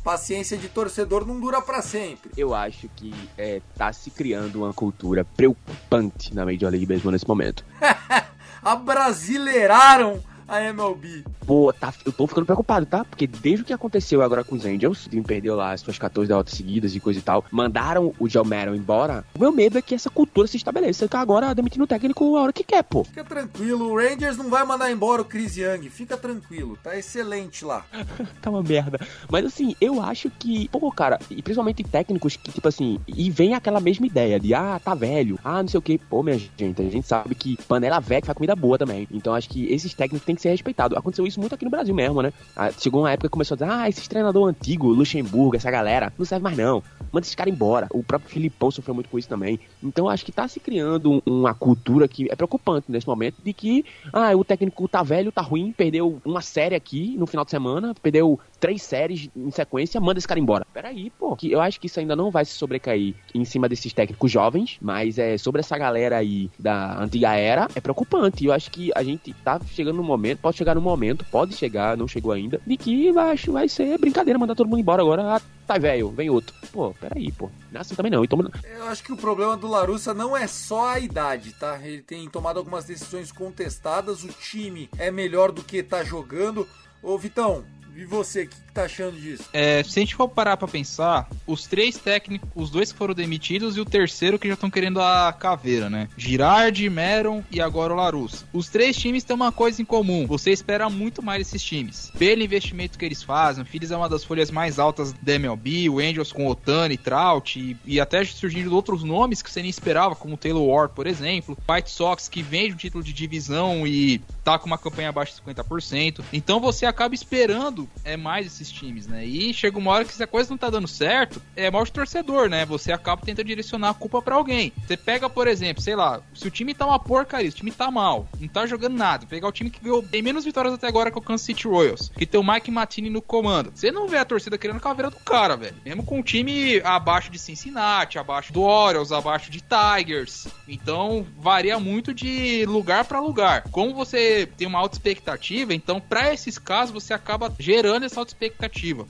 paciência de torcedor não dura para sempre. Eu acho que é, tá se criando uma cultura preocupante na Major League Baseball nesse momento. (laughs) Abrasileiraram a MLB. Pô, tá, eu tô ficando preocupado, tá? Porque desde o que aconteceu agora com os Angels, o time perdeu lá as suas 14 derrotas seguidas e coisa e tal, mandaram o Joe Maddon embora. O meu medo é que essa cultura se estabeleça, que agora demitindo o técnico a hora que quer, pô. Fica tranquilo, o Rangers não vai mandar embora o Chris Young. Fica tranquilo, tá excelente lá. (laughs) tá uma merda. Mas assim, eu acho que, pô, cara, e principalmente técnicos que, tipo assim, e vem aquela mesma ideia de, ah, tá velho, ah, não sei o que. Pô, minha gente, a gente sabe que panela velha faz comida boa também. Então acho que esses técnicos têm que ser respeitados. Aconteceu isso muito aqui no Brasil mesmo, né? Ah, Chegou uma época que começou a dizer, ah, esses treinador antigo, Luxemburgo, essa galera, não serve mais não. Manda esses caras embora. O próprio Filipão sofreu muito com isso também. Então acho que tá se criando um- uma cultura que é preocupante nesse momento de que, ah, o técnico tá velho, tá ruim, perdeu uma série aqui no final de semana, perdeu três séries em sequência, manda esse cara embora. Peraí, pô. Que eu acho que isso ainda não vai se sobrecair em cima desses técnicos jovens, mas é sobre essa galera aí da antiga era, é preocupante. Eu acho que a gente tá chegando num momento momento, pode chegar no momento, pode chegar, não chegou ainda, de que vai, vai ser brincadeira mandar todo mundo embora agora. Ah, tá velho, vem outro. Pô, peraí, pô. Não é assim também não. Então... Eu acho que o problema do Larussa não é só a idade, tá? Ele tem tomado algumas decisões contestadas, o time é melhor do que tá jogando. Ô, Vitão, e você, tá achando disso? É, se a gente for parar pra pensar, os três técnicos, os dois que foram demitidos e o terceiro que já estão querendo a caveira, né? Girardi, Meron e agora o Larus. Os três times têm uma coisa em comum. Você espera muito mais desses times. Pelo investimento que eles fazem, o Phillies é uma das folhas mais altas da MLB, o Angels com Otani, Trout e, e até surgindo outros nomes que você nem esperava, como o Taylor Ward, por exemplo. White Sox que vende um título de divisão e tá com uma campanha abaixo de 50%. Então você acaba esperando é mais esses times, né? E chega uma hora que se a coisa não tá dando certo, é mal de torcedor, né? Você acaba tentando direcionar a culpa para alguém. Você pega, por exemplo, sei lá, se o time tá uma porcaria, se o time tá mal, não tá jogando nada, pegar o time que ganhou tem menos vitórias até agora que o Kansas City Royals, que tem o Mike Martini no comando. Você não vê a torcida querendo a caveira do cara, velho. Mesmo com o time abaixo de Cincinnati, abaixo do Orioles, abaixo de Tigers. Então, varia muito de lugar para lugar. Como você tem uma alta expectativa, então para esses casos você acaba gerando essa alta expectativa.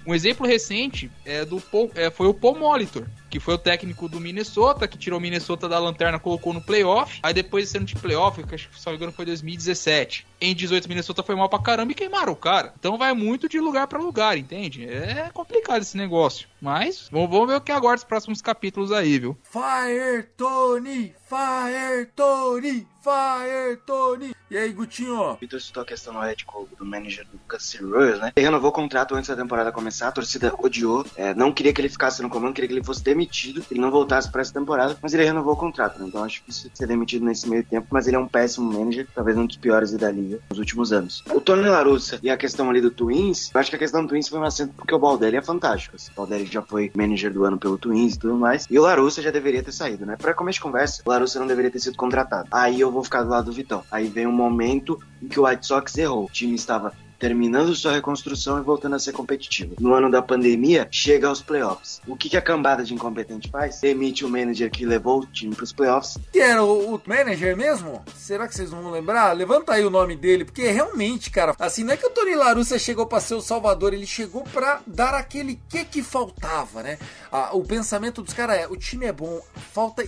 Um exemplo recente é do Paul, é, foi o Paul Molitor, que foi o técnico do Minnesota, que tirou o Minnesota da lanterna, colocou no playoff. Aí depois desse ano de playoff, que acho que só engano foi 2017. Em 18, Minnesota foi mal pra caramba e queimaram o cara. Então vai muito de lugar para lugar, entende? É complicado esse negócio. Mas vamos, vamos ver o que aguarda os próximos capítulos aí, viu? Fire Tony! Fire Tony! Fire Tony! E aí, Gutinho? O Vitor citou a questão do ético do manager do Kansas City Royals, né? Ele renovou o contrato antes da temporada começar, a torcida odiou, é, não queria que ele ficasse no comando, queria que ele fosse demitido, que ele não voltasse para essa temporada, mas ele renovou o contrato, né? Então acho que isso ser demitido nesse meio tempo, mas ele é um péssimo manager, talvez um dos piores da liga nos últimos anos. O Tony Larussa e a questão ali do Twins, eu acho que a questão do Twins foi um acento porque o Baldelli é fantástico. Assim. O Baldelli já foi manager do ano pelo Twins e tudo mais, e o Larussa já deveria ter saído, né? Pra começo de conversa, o Larussa não deveria ter sido contratado. Aí eu vou ficar do lado do Vitão. Aí vem um momento em que o White Sox errou. O time estava terminando sua reconstrução e voltando a ser competitivo. No ano da pandemia, chega aos playoffs. O que, que a cambada de incompetente faz? Demite o manager que levou o time para os playoffs. Que era o, o, manager mesmo? Será que vocês vão lembrar? Levanta aí o nome dele, porque realmente, cara, assim, não é que o Tony Larussa chegou para ser o salvador, ele chegou para dar aquele que que faltava, né? Ah, o pensamento dos caras é, o time é bom, falta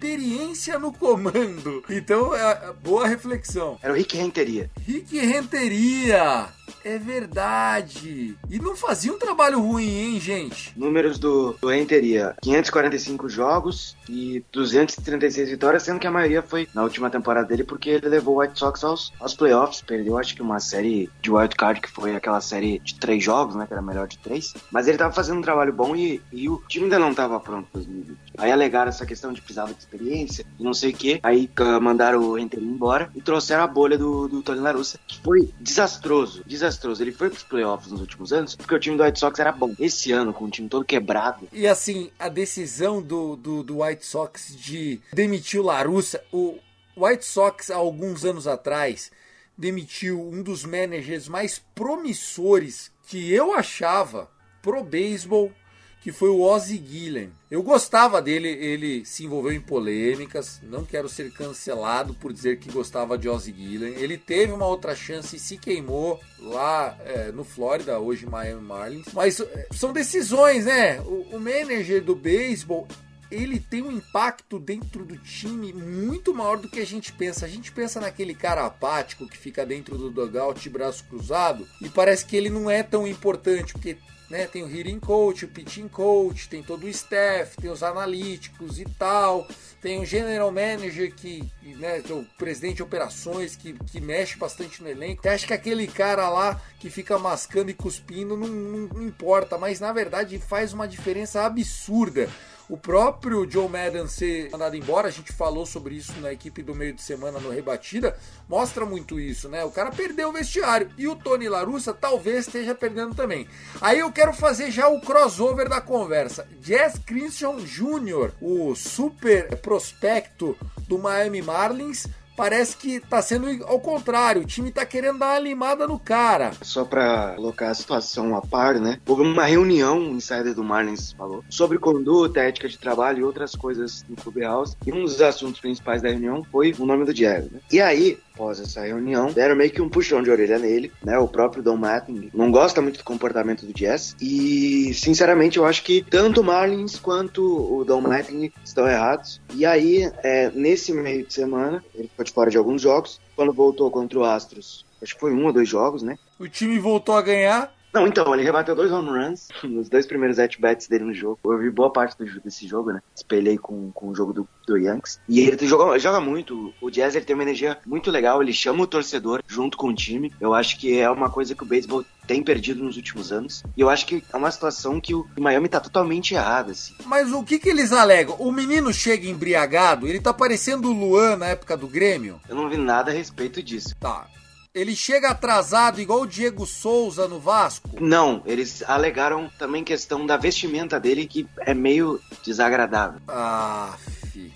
experiência no comando. Então, é, boa reflexão. Era o Rick Renteria. Rick Renteria! É verdade. E não fazia um trabalho ruim, hein, gente? Números do, do Renteria: 545 jogos e 236 vitórias, sendo que a maioria foi na última temporada dele, porque ele levou o White Sox aos, aos playoffs. Perdeu, acho que uma série de wild card, que foi aquela série de três jogos, né? Que era melhor de três. Mas ele tava fazendo um trabalho bom e, e o time ainda não tava pronto para 2020. Aí alegaram essa questão de precisava de experiência e não sei o que. Aí uh, mandaram o Renteria embora e trouxeram a bolha do, do Tony Larussa, que foi desastroso. Desastroso desastroso. Ele foi pros playoffs nos últimos anos porque o time do White Sox era bom. Esse ano, com o time todo quebrado. E assim, a decisão do, do, do White Sox de demitir o Larussa, o White Sox, há alguns anos atrás, demitiu um dos managers mais promissores que eu achava pro beisebol que foi o Ozzy Guillen. Eu gostava dele, ele se envolveu em polêmicas, não quero ser cancelado por dizer que gostava de Ozzy Guillen. Ele teve uma outra chance e se queimou lá é, no Flórida, hoje Miami Marlins. Mas é, são decisões, né? O, o manager do beisebol ele tem um impacto dentro do time muito maior do que a gente pensa. A gente pensa naquele cara apático que fica dentro do dugout braço cruzado e parece que ele não é tão importante, porque né? Tem o hitting coach, o pitching coach, tem todo o staff, tem os analíticos e tal, tem o general manager que, né, é o presidente de operações que, que mexe bastante no elenco. Você acha que aquele cara lá que fica mascando e cuspindo não, não, não importa, mas na verdade faz uma diferença absurda. O próprio Joe Madden ser mandado embora, a gente falou sobre isso na equipe do meio de semana no Rebatida, mostra muito isso, né? O cara perdeu o vestiário e o Tony Larussa talvez esteja perdendo também. Aí eu quero fazer já o crossover da conversa. Jazz Christian Jr., o super prospecto do Miami Marlins, parece que tá sendo ao contrário. O time tá querendo dar uma limada no cara. Só pra colocar a situação a par, né? Houve uma reunião, o insider do Marlins falou, sobre conduta, ética de trabalho e outras coisas no Clubhouse. E um dos assuntos principais da reunião foi o nome do Diego, né? E aí, após essa reunião, deram meio que um puxão de orelha nele, né? O próprio Don Mattingly não gosta muito do comportamento do Jazz e, sinceramente, eu acho que tanto o Marlins quanto o Don Mattingly estão errados. E aí, é, nesse meio de semana, ele ficou de fora de alguns jogos. Quando voltou contra o Astros, acho que foi um ou dois jogos, né? O time voltou a ganhar. Não, então, ele rebateu dois home runs (laughs) nos dois primeiros at-bats dele no jogo. Eu vi boa parte do, desse jogo, né? Espelhei com, com o jogo do, do Yankees. E ele joga, joga muito. O Jazz ele tem uma energia muito legal, ele chama o torcedor junto com o time. Eu acho que é uma coisa que o beisebol tem perdido nos últimos anos. E eu acho que é uma situação que o Miami tá totalmente errado, assim. Mas o que que eles alegam? O menino chega embriagado, ele tá parecendo o Luan na época do Grêmio? Eu não vi nada a respeito disso. Tá. Ele chega atrasado igual o Diego Souza no Vasco? Não, eles alegaram também questão da vestimenta dele que é meio desagradável. Ah, fi.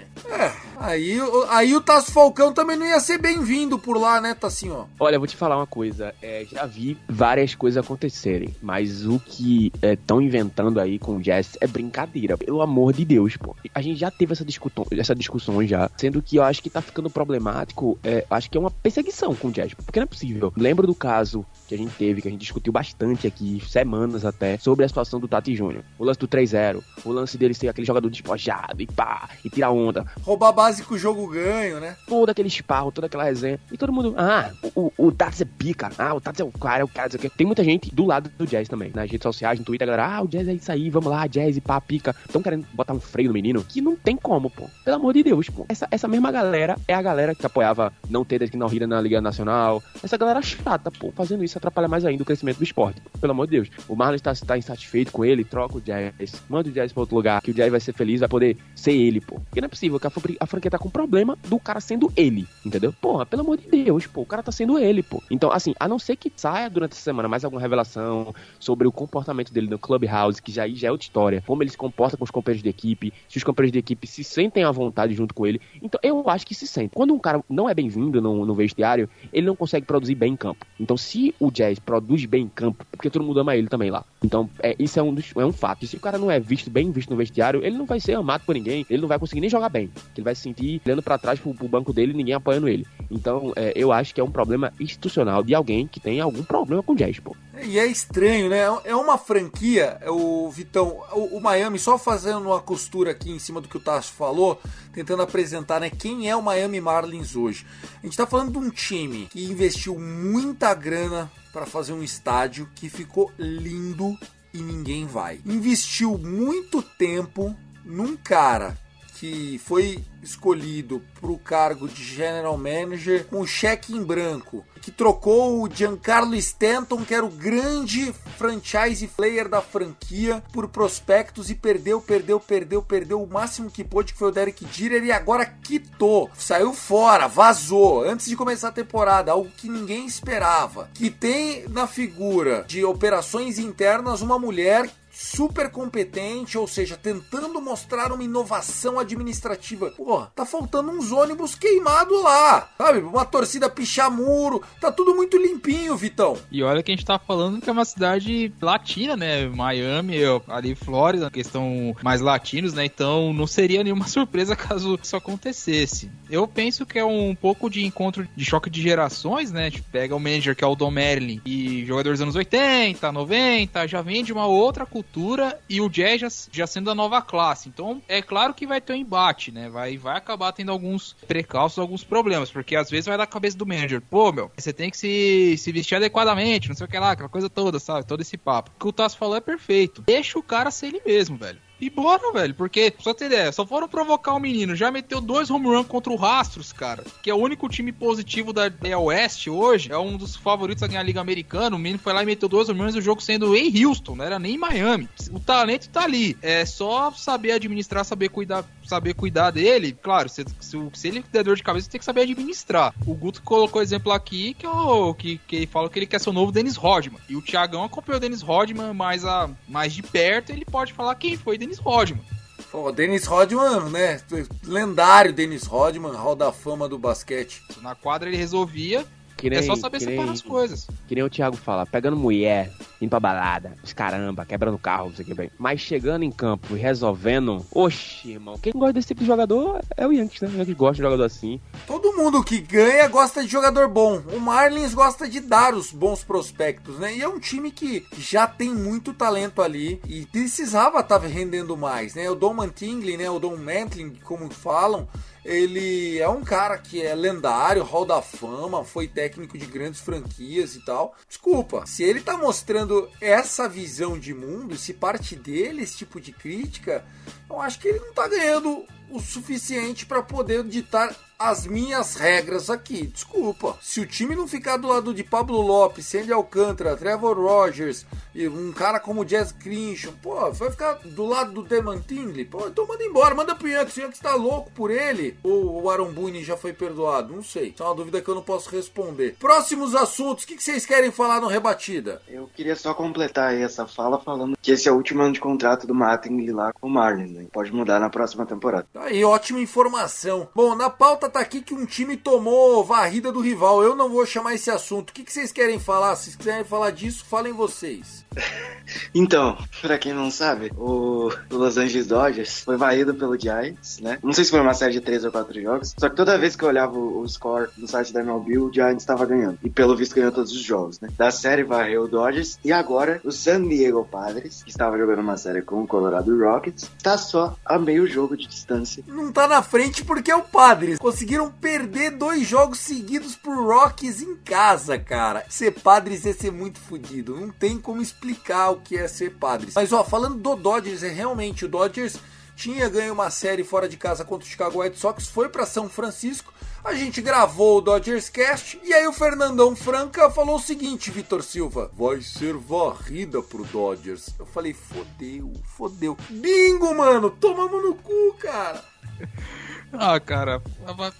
É, aí, o- aí o Tasso Falcão também não ia ser bem-vindo por lá, né, Tassinho? Olha, eu vou te falar uma coisa. é, já vi várias coisas acontecerem, mas o que estão inventando aí com o Jazz é brincadeira. Pelo amor de Deus, pô. A gente já teve essa discussão, essa discussão já, sendo que eu acho que tá ficando problemático. é, acho que é uma perseguição com o Jazz, porque não é possível. Lembro do caso que a gente teve, que a gente discutiu bastante aqui, semanas até, sobre a situação do Tati Júnior. O lance do 3-0, o lance dele ser aquele jogador despojado e pá, e tirar onda. Roubar base com o jogo ganho, né? todo aquele esparro, toda aquela resenha. E todo mundo, ah, o, o, o Tats é pica, ah, o Tats é o cara, é o cara, o quê. Tem muita gente do lado do Jazz também. Nas redes sociais, no Twitter, a galera, ah, o Jazz é isso aí, vamos lá, Jazz e pá, pica. Estão querendo botar um freio no menino, que não tem como, pô. Pelo amor de Deus, pô. Essa, essa mesma galera é a galera que apoiava não ter que não rira na Liga Nacional. Essa galera chata, pô. Fazendo isso atrapalha mais ainda o crescimento do esporte. Pelo amor de Deus. O Marlon está, tá insatisfeito com ele, troca o Jazz. Manda o Jazz pra outro lugar, que o Jazz vai ser feliz, vai poder ser ele, pô. Porque não é possível que a, a franquia tá com problema do cara sendo ele, entendeu? Porra, pelo amor de Deus, pô. O cara tá sendo ele, pô. Então, assim, a não ser que saia durante essa semana mais alguma revelação sobre o comportamento dele no Clubhouse, que já já é outra história. Como ele se comporta com os companheiros de equipe, se os companheiros de equipe se sentem à vontade junto com ele. Então, eu acho que se sente. Quando um cara não é bem-vindo no, no vestiário, ele não consegue produzir bem em campo. Então, se o Jazz produz bem em campo, porque todo mundo ama ele também lá. Então, é, isso é um, dos, é um fato. E se o cara não é visto bem visto no vestiário, ele não vai ser amado por ninguém, ele não vai conseguir nem jogar bem. Ele vai se sentir olhando pra trás pro, pro banco dele ninguém apoiando ele. Então, é, eu acho que é um problema institucional de alguém que tem algum problema com Jazz, pô. E é estranho, né? É uma franquia, o Vitão, o, o Miami, só fazendo uma costura aqui em cima do que o Tasso falou, tentando apresentar, né, quem é o Miami Marlins hoje. A gente tá falando de um time que investiu muita grana para fazer um estádio que ficou lindo e ninguém vai. Investiu muito tempo num cara que foi escolhido para o cargo de general manager com cheque em branco, que trocou o Giancarlo Stanton, que era o grande franchise player da franquia, por prospectos e perdeu, perdeu, perdeu, perdeu o máximo que pôde, que foi o Derek Jeter, e agora quitou, saiu fora, vazou, antes de começar a temporada, algo que ninguém esperava. Que tem na figura de operações internas uma mulher super competente, ou seja, tentando mostrar uma inovação administrativa. Pô, tá faltando uns ônibus queimados lá, sabe? Uma torcida pichar muro, tá tudo muito limpinho, Vitão. E olha que a gente tá falando que é uma cidade latina, né? Miami, ali Flórida, questão mais latinos, né? Então não seria nenhuma (laughs) surpresa caso isso acontecesse. Eu penso que é um pouco de encontro de choque de gerações, né? A gente pega o manager que é o Don Merlin e jogadores dos anos 80, 90, já vem de uma outra cultura e o Jazz já, já sendo a nova classe. Então é claro que vai ter um embate, né? Vai, vai acabar tendo alguns precalços, alguns problemas, porque às vezes vai dar cabeça do manager. Pô, meu, você tem que se, se vestir adequadamente, não sei o que lá, aquela coisa toda, sabe? Todo esse papo. O que o Tasso falou é perfeito. Deixa o cara ser ele mesmo, velho. E bora, velho, porque, só ter ideia, só foram provocar o menino, já meteu dois home run contra o Rastros, cara, que é o único time positivo da da Oeste hoje, é um dos favoritos a ganhar a Liga Americana, o menino foi lá e meteu dois home runs, o jogo sendo em Houston, não era nem em Miami. O talento tá ali, é só saber administrar, saber cuidar, saber cuidar dele, claro, se, se, se ele der dor de cabeça, tem que saber administrar. O Guto colocou exemplo aqui, que, é o, que, que ele fala que ele quer ser o novo Dennis Rodman, e o Thiagão acompanhou o Dennis Rodman mais, a, mais de perto, ele pode falar quem foi Dennis Rodman. Pô, Dennis Rodman, né? Lendário Dennis Rodman, hall da fama do basquete. Na quadra ele resolvia. Que nem, é só saber separar nem- as coisas. Que nem o Thiago fala, pegando mulher, indo pra balada, os caramba, quebrando carro, não sei o que bem. Mas chegando em campo e resolvendo, oxe, irmão, quem gosta desse tipo de jogador é o Yankees, né? O Yankees gosta de jogador assim. Todo mundo que ganha gosta de jogador bom. O Marlins gosta de dar os bons prospectos, né? E é um time que já tem muito talento ali e precisava estar rendendo mais, né? O Dom Mantingley, né? O Dom Mantling, como falam, ele é um cara que é lendário, hall da fama, foi técnico de grandes franquias e tal. Desculpa, se ele tá mostrando essa visão de mundo, se parte dele esse tipo de crítica, eu acho que ele não tá ganhando o suficiente para poder ditar as minhas regras aqui. Desculpa. Se o time não ficar do lado de Pablo Lopes, Sandy Alcântara, Trevor Rogers e um cara como Jazz Crenshaw, pô, vai ficar do lado do Deman Tingley? Pô, então manda embora, manda pro Yankees. O Yankees tá louco por ele. Ou o Aaron Boone já foi perdoado? Não sei. Isso é uma dúvida que eu não posso responder. Próximos assuntos, o que que vocês querem falar no Rebatida? Eu queria só completar aí essa fala falando que esse é o último ano de contrato do Mattingly lá com o Marlins, né? Pode mudar na próxima temporada. Tá Aí, ótima informação. Bom, na pauta tá aqui que um time tomou varrida do rival. Eu não vou chamar esse assunto. O que, que vocês querem falar? Se vocês quiserem falar disso, falem vocês. (laughs) Então, pra quem não sabe, o Los Angeles Dodgers foi varrido pelo Giants, né? Não sei se foi uma série de três ou quatro jogos, só que toda vez que eu olhava o, o score no site da MLB, o Giants estava ganhando. E pelo visto ganhou todos os jogos, né? Da série varreu o Dodgers e agora o San Diego Padres, que estava jogando uma série com o Colorado Rockets, tá só a meio jogo de distância. Não tá na frente porque é o Padres. Conseguiram perder dois jogos seguidos pro Rockies em casa, cara. Ser Padres é ser muito fodido. Não tem como explicar o que é ser Padres. Mas ó, falando do Dodgers, é realmente o Dodgers tinha ganho uma série fora de casa contra o Chicago White Sox, foi para São Francisco. A gente gravou o Dodgers Cast e aí o Fernandão Franca falou o seguinte, Vitor Silva: vai ser varrida pro Dodgers. Eu falei: fodeu, fodeu. Bingo, mano, tomamos no cu, cara. Ah, cara,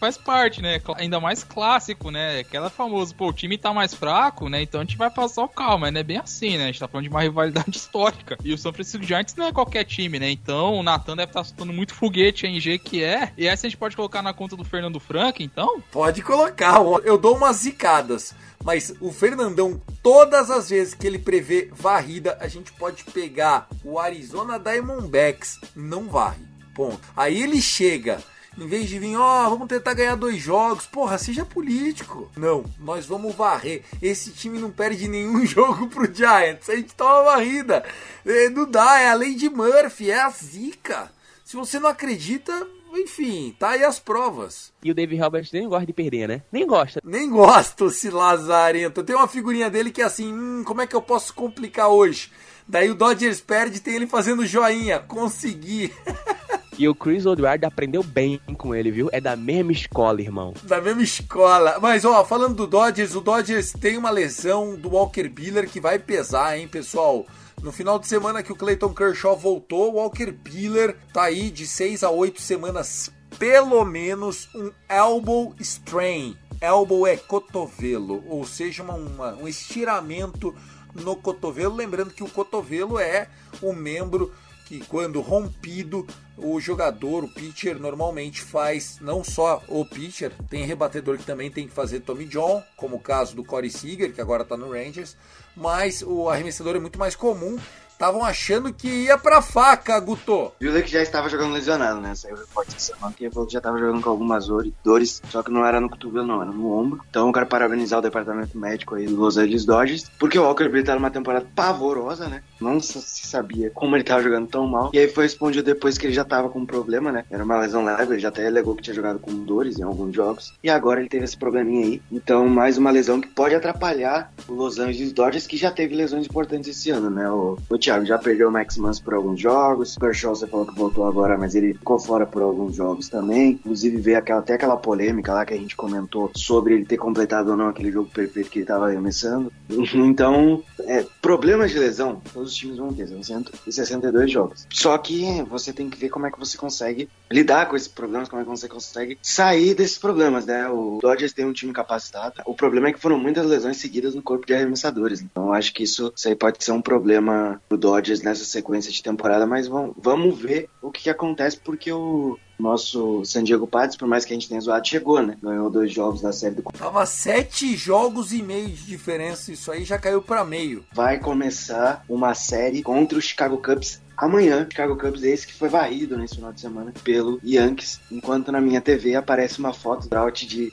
faz parte, né? Ainda mais clássico, né? Aquela famosa, pô, o time tá mais fraco, né? Então a gente vai passar o calma, não é bem assim, né? A gente tá falando de uma rivalidade (laughs) histórica. E o São Francisco Giants não é qualquer time, né? Então o Nathan deve estar soltando muito foguete em G que é. E essa a gente pode colocar na conta do Fernando Franca, então? Pode colocar, eu dou umas zicadas. Mas o Fernandão, todas as vezes que ele prevê varrida, a gente pode pegar o Arizona Diamondbacks, não varre. Ponto. Aí ele chega, em vez de vir, ó, vamos tentar ganhar dois jogos, porra, seja político. Não, nós vamos varrer. Esse time não perde nenhum (laughs) jogo pro Giants, a gente toma varrida. É, não dá, é a lei de Murphy, é a zica. Se você não acredita, enfim, tá aí as provas. E o David Roberts nem gosta de perder, né? Nem gosta. Nem gosto esse lazarento. Tem uma figurinha dele que é assim, hum, como é que eu posso complicar hoje? Daí o Dodgers perde e tem ele fazendo joinha. Consegui. (laughs) E o Chris Woodward aprendeu bem com ele, viu? É da mesma escola, irmão. Da mesma escola. Mas, ó, falando do Dodgers, o Dodgers tem uma lesão do Walker Buehler que vai pesar, hein, pessoal? No final de semana que o Clayton Kershaw voltou, o Walker Buehler tá aí de 6 a 8 semanas, pelo menos um elbow strain. Elbow é cotovelo, ou seja, uma- uma- um estiramento no cotovelo. Lembrando que o cotovelo é o membro que quando rompido o jogador, o pitcher normalmente faz não só o pitcher, tem rebatedor que também tem que fazer Tommy John, como o caso do Corey Seager, que agora tá no Rangers, mas o arremessador é muito mais comum. Estavam achando que ia pra faca, Guto. Buehler que já estava jogando lesionado, né? Saiu o reporte essa semana que ele falou que já estava jogando com algumas dor- dores, só que não era no cotovelo, não, era no ombro. Então eu quero parabenizar o departamento médico aí do Los Angeles Dodgers, porque o Walker Buehler tá numa temporada pavorosa, né? Não se sabia como ele tava jogando tão mal. E aí foi respondido depois que ele já tava com um problema, né? Era uma lesão leve, ele já até alegou que tinha jogado com dores em alguns jogos. E agora ele teve esse probleminha aí. Então, mais uma lesão que pode atrapalhar o Los Angeles Dodgers, que já teve lesões importantes esse ano, né? O Thiago já perdeu o Max Muncy por alguns jogos. O Kershaw, você falou que voltou agora, mas ele ficou fora por alguns jogos também. Inclusive, veio aquela, até aquela polêmica lá que a gente comentou sobre ele ter completado ou não aquele jogo perfeito que ele tava arremessando. (laughs) Então, é, problemas de lesão, todos os times vão ter, são 162 jogos. Só que você tem que ver como é que você consegue lidar com esses problemas, como é que você consegue sair desses problemas, né? O Dodgers tem um time capacitado. O problema é que foram muitas lesões seguidas no corpo de arremessadores. Então, acho que isso, isso aí pode ser um problema pro Dodgers nessa sequência de temporada, mas vamos, vamos ver o que, que acontece porque o nosso San Diego Padres, por mais que a gente tenha zoado, chegou, né? Ganhou dois jogos da série do Tava sete jogos e meio de diferença, isso aí já caiu pra meio. Vai começar uma série contra o Chicago Cubs amanhã. Chicago Cubs esse que foi varrido nesse final de semana pelo Yankees. Enquanto na minha TV aparece uma foto do Trout de,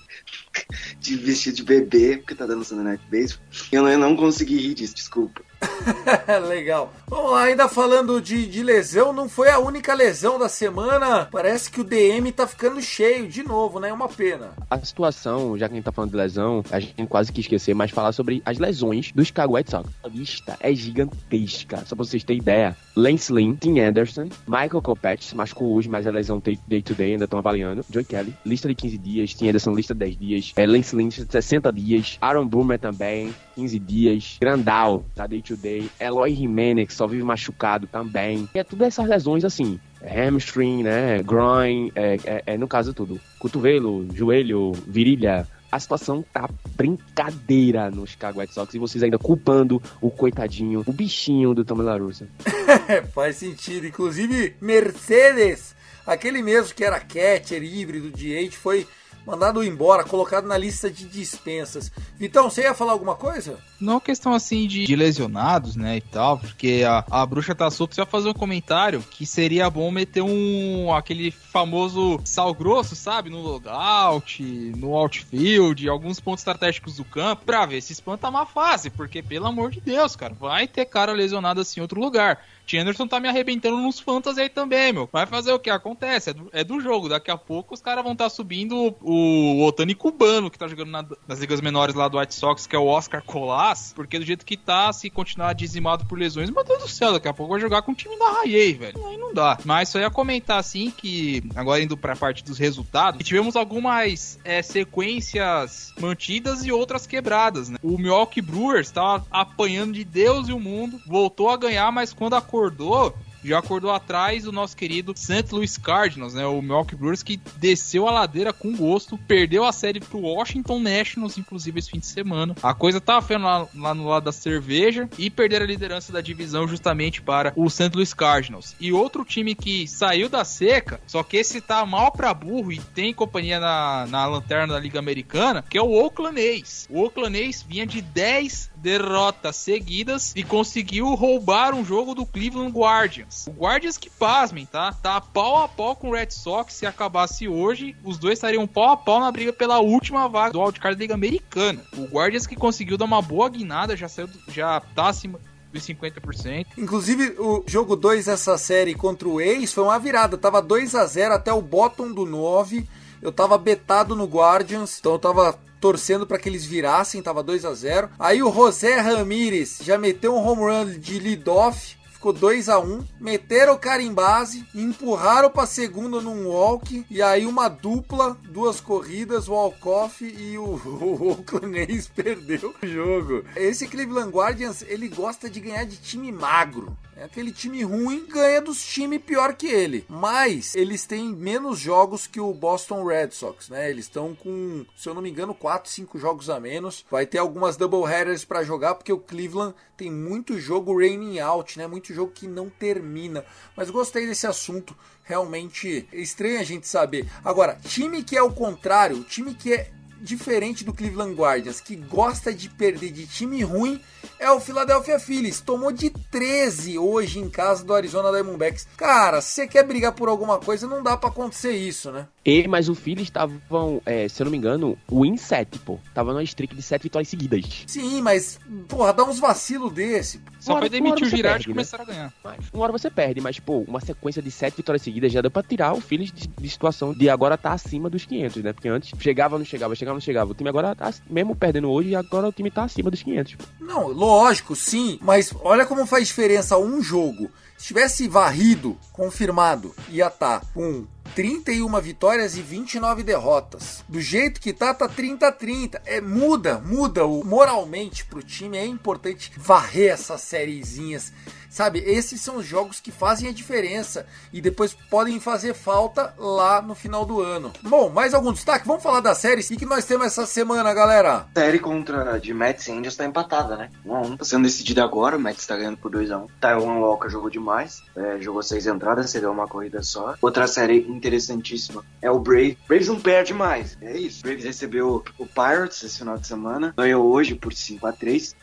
(laughs) de vestido de bebê, porque tá dando Sunday Night Baseball. Eu não, eu não consegui rir disso, desculpa. (laughs) Legal. Vamos lá, ainda falando de, de lesão, não foi a única lesão da semana. Parece que o DM tá ficando cheio de novo, né? É uma pena. A situação, já que a gente tá falando de lesão, a gente quase que esquecer, mas falar sobre as lesões do Chicago White Sox. A lista é gigantesca. Só pra vocês terem ideia. Lance Lynn, Tim Anderson, Michael Kopech machucou hoje, mas a lesão day to day ainda estão avaliando. Joey Kelly, lista de 15 dias. Tim Anderson, lista de 10 dias. É, Lance Lynn, 60 dias. Aaron Boomer também, 15 dias. Grandal, tá day to day. Eloy Jimenez, só vive machucado também. E é tudo essas lesões assim. Hamstring, né? Groin, é, é, é no caso tudo. Cotovelo, joelho, virilha, a situação tá brincadeira no Chicago White Sox e vocês ainda culpando o coitadinho, o bichinho do Tommy La Russa. (laughs) Faz sentido. Inclusive, Mercedes, aquele mesmo que era catcher híbrido de 8, foi mandado embora, colocado na lista de dispensas. Vitão, você ia falar alguma coisa? Não questão assim de, de lesionados, né, e tal, porque a, a bruxa tá solta. Você ia fazer um comentário que seria bom meter um aquele famoso sal grosso, sabe, no logout, no outfield, alguns pontos estratégicos do campo, pra ver se espanta uma fase, porque pelo amor de Deus, cara, vai ter cara lesionado assim em outro lugar. Anderson tá me arrebentando nos fantasy aí também, meu. Vai fazer o que? Acontece, é do, é do jogo. Daqui a pouco os caras vão estar tá subindo o, o Otani cubano, que tá jogando na, nas ligas menores lá do White Sox, que é o Oscar Colas, porque do jeito que tá, se continuar dizimado por lesões, meu Deus do céu, daqui a pouco vai jogar com o time da Raiei, velho. Aí não dá. Mas só ia comentar assim que, agora indo pra parte dos resultados, tivemos algumas é, sequências mantidas e outras quebradas, né? O Milwaukee Brewers tava apanhando de Deus e o mundo, voltou a ganhar, mas quando acordou, já acordou atrás o nosso querido St. Louis Cardinals, né? O Milwaukee Brewers que desceu a ladeira com gosto, perdeu a série pro Washington Nationals, inclusive esse fim de semana. A coisa tava feia lá, lá, no lado da cerveja e perderam a liderança da divisão justamente para o St. Louis Cardinals. E outro time que saiu da seca, só que esse tá mal pra burro e tem companhia na, na lanterna da Liga Americana, que é o Oakland A's. O Oakland A's vinha de 10 derrotas seguidas e conseguiu roubar um jogo do Cleveland Guardians. O Guardians que pasmem, tá? Tá pau a pau com o Red Sox. Se acabasse hoje, os dois estariam pau a pau na briga pela última vaga do wildcard da Liga Americana. O Guardians que conseguiu dar uma boa guinada, já saiu, já tá acima dos 50%. Inclusive, o jogo 2 dessa série contra o Ace foi uma virada. Tava 2 a 0 até o bottom do 9. Eu tava betado no Guardians, então eu tava torcendo para que eles virassem, tava 2 a 0. Aí o José Ramírez já meteu um home run de lead-off, ficou 2 a 1 meteram o cara em base, empurraram para segunda num walk, e aí uma dupla, duas corridas, walk-off e o, (laughs) o Oakland perdeu o jogo. Esse Cleveland Guardians, ele gosta de ganhar de time magro. É aquele time ruim ganha dos times pior que ele. Mas eles têm menos jogos que o Boston Red Sox, né? Eles estão com, se eu não me engano, 4, 5 jogos a menos. Vai ter algumas double headers para jogar porque o Cleveland tem muito jogo raining out, né? Muito jogo que não termina. Mas gostei desse assunto. Realmente estranho a gente saber. Agora, time que é o contrário, time que é diferente do Cleveland Guardians, que gosta de perder de time ruim, é o Philadelphia Phillies. Tomou de 13 hoje em casa do Arizona Diamondbacks. Cara, se você quer brigar por alguma coisa, não dá para acontecer isso, né? E, mas o Phillies estavam, é, se eu não me engano, win 7, pô. Tava numa streak de 7 vitórias seguidas. Sim, mas, porra, dá uns vacilos desse. Só foi demitir o Girardi e né? começar a ganhar. Mas, uma hora você perde, mas, pô, uma sequência de 7 vitórias seguidas já deu pra tirar o Phillies de, de situação de agora tá acima dos 500, né? Porque antes chegava, não chegava, chegava, não chegava. O time agora, tá, mesmo perdendo hoje, agora o time tá acima dos 500. Pô. Não, lógico, sim, mas olha como faz diferença um jogo. Se tivesse varrido, confirmado, ia estar tá com 31 vitórias e 29 derrotas. Do jeito que tá, tá 30 a 30. É, muda, muda o, moralmente pro time. É importante varrer essas sériezinhas Sabe, esses são os jogos que fazem a diferença e depois podem fazer falta lá no final do ano. Bom, mais algum destaque? Vamos falar das séries. E que nós temos essa semana, galera? Série contra de Mets e Angels tá empatada, né? 1 a 1 Tá sendo decidida agora, o Mets tá ganhando por 2 a 1 Taiwan Walker jogou demais, é, jogou seis entradas, cedeu uma corrida só. Outra série interessantíssima é o Braves. Braves não perde mais, é isso. Braves recebeu o Pirates esse final de semana, ganhou hoje por 5 a 3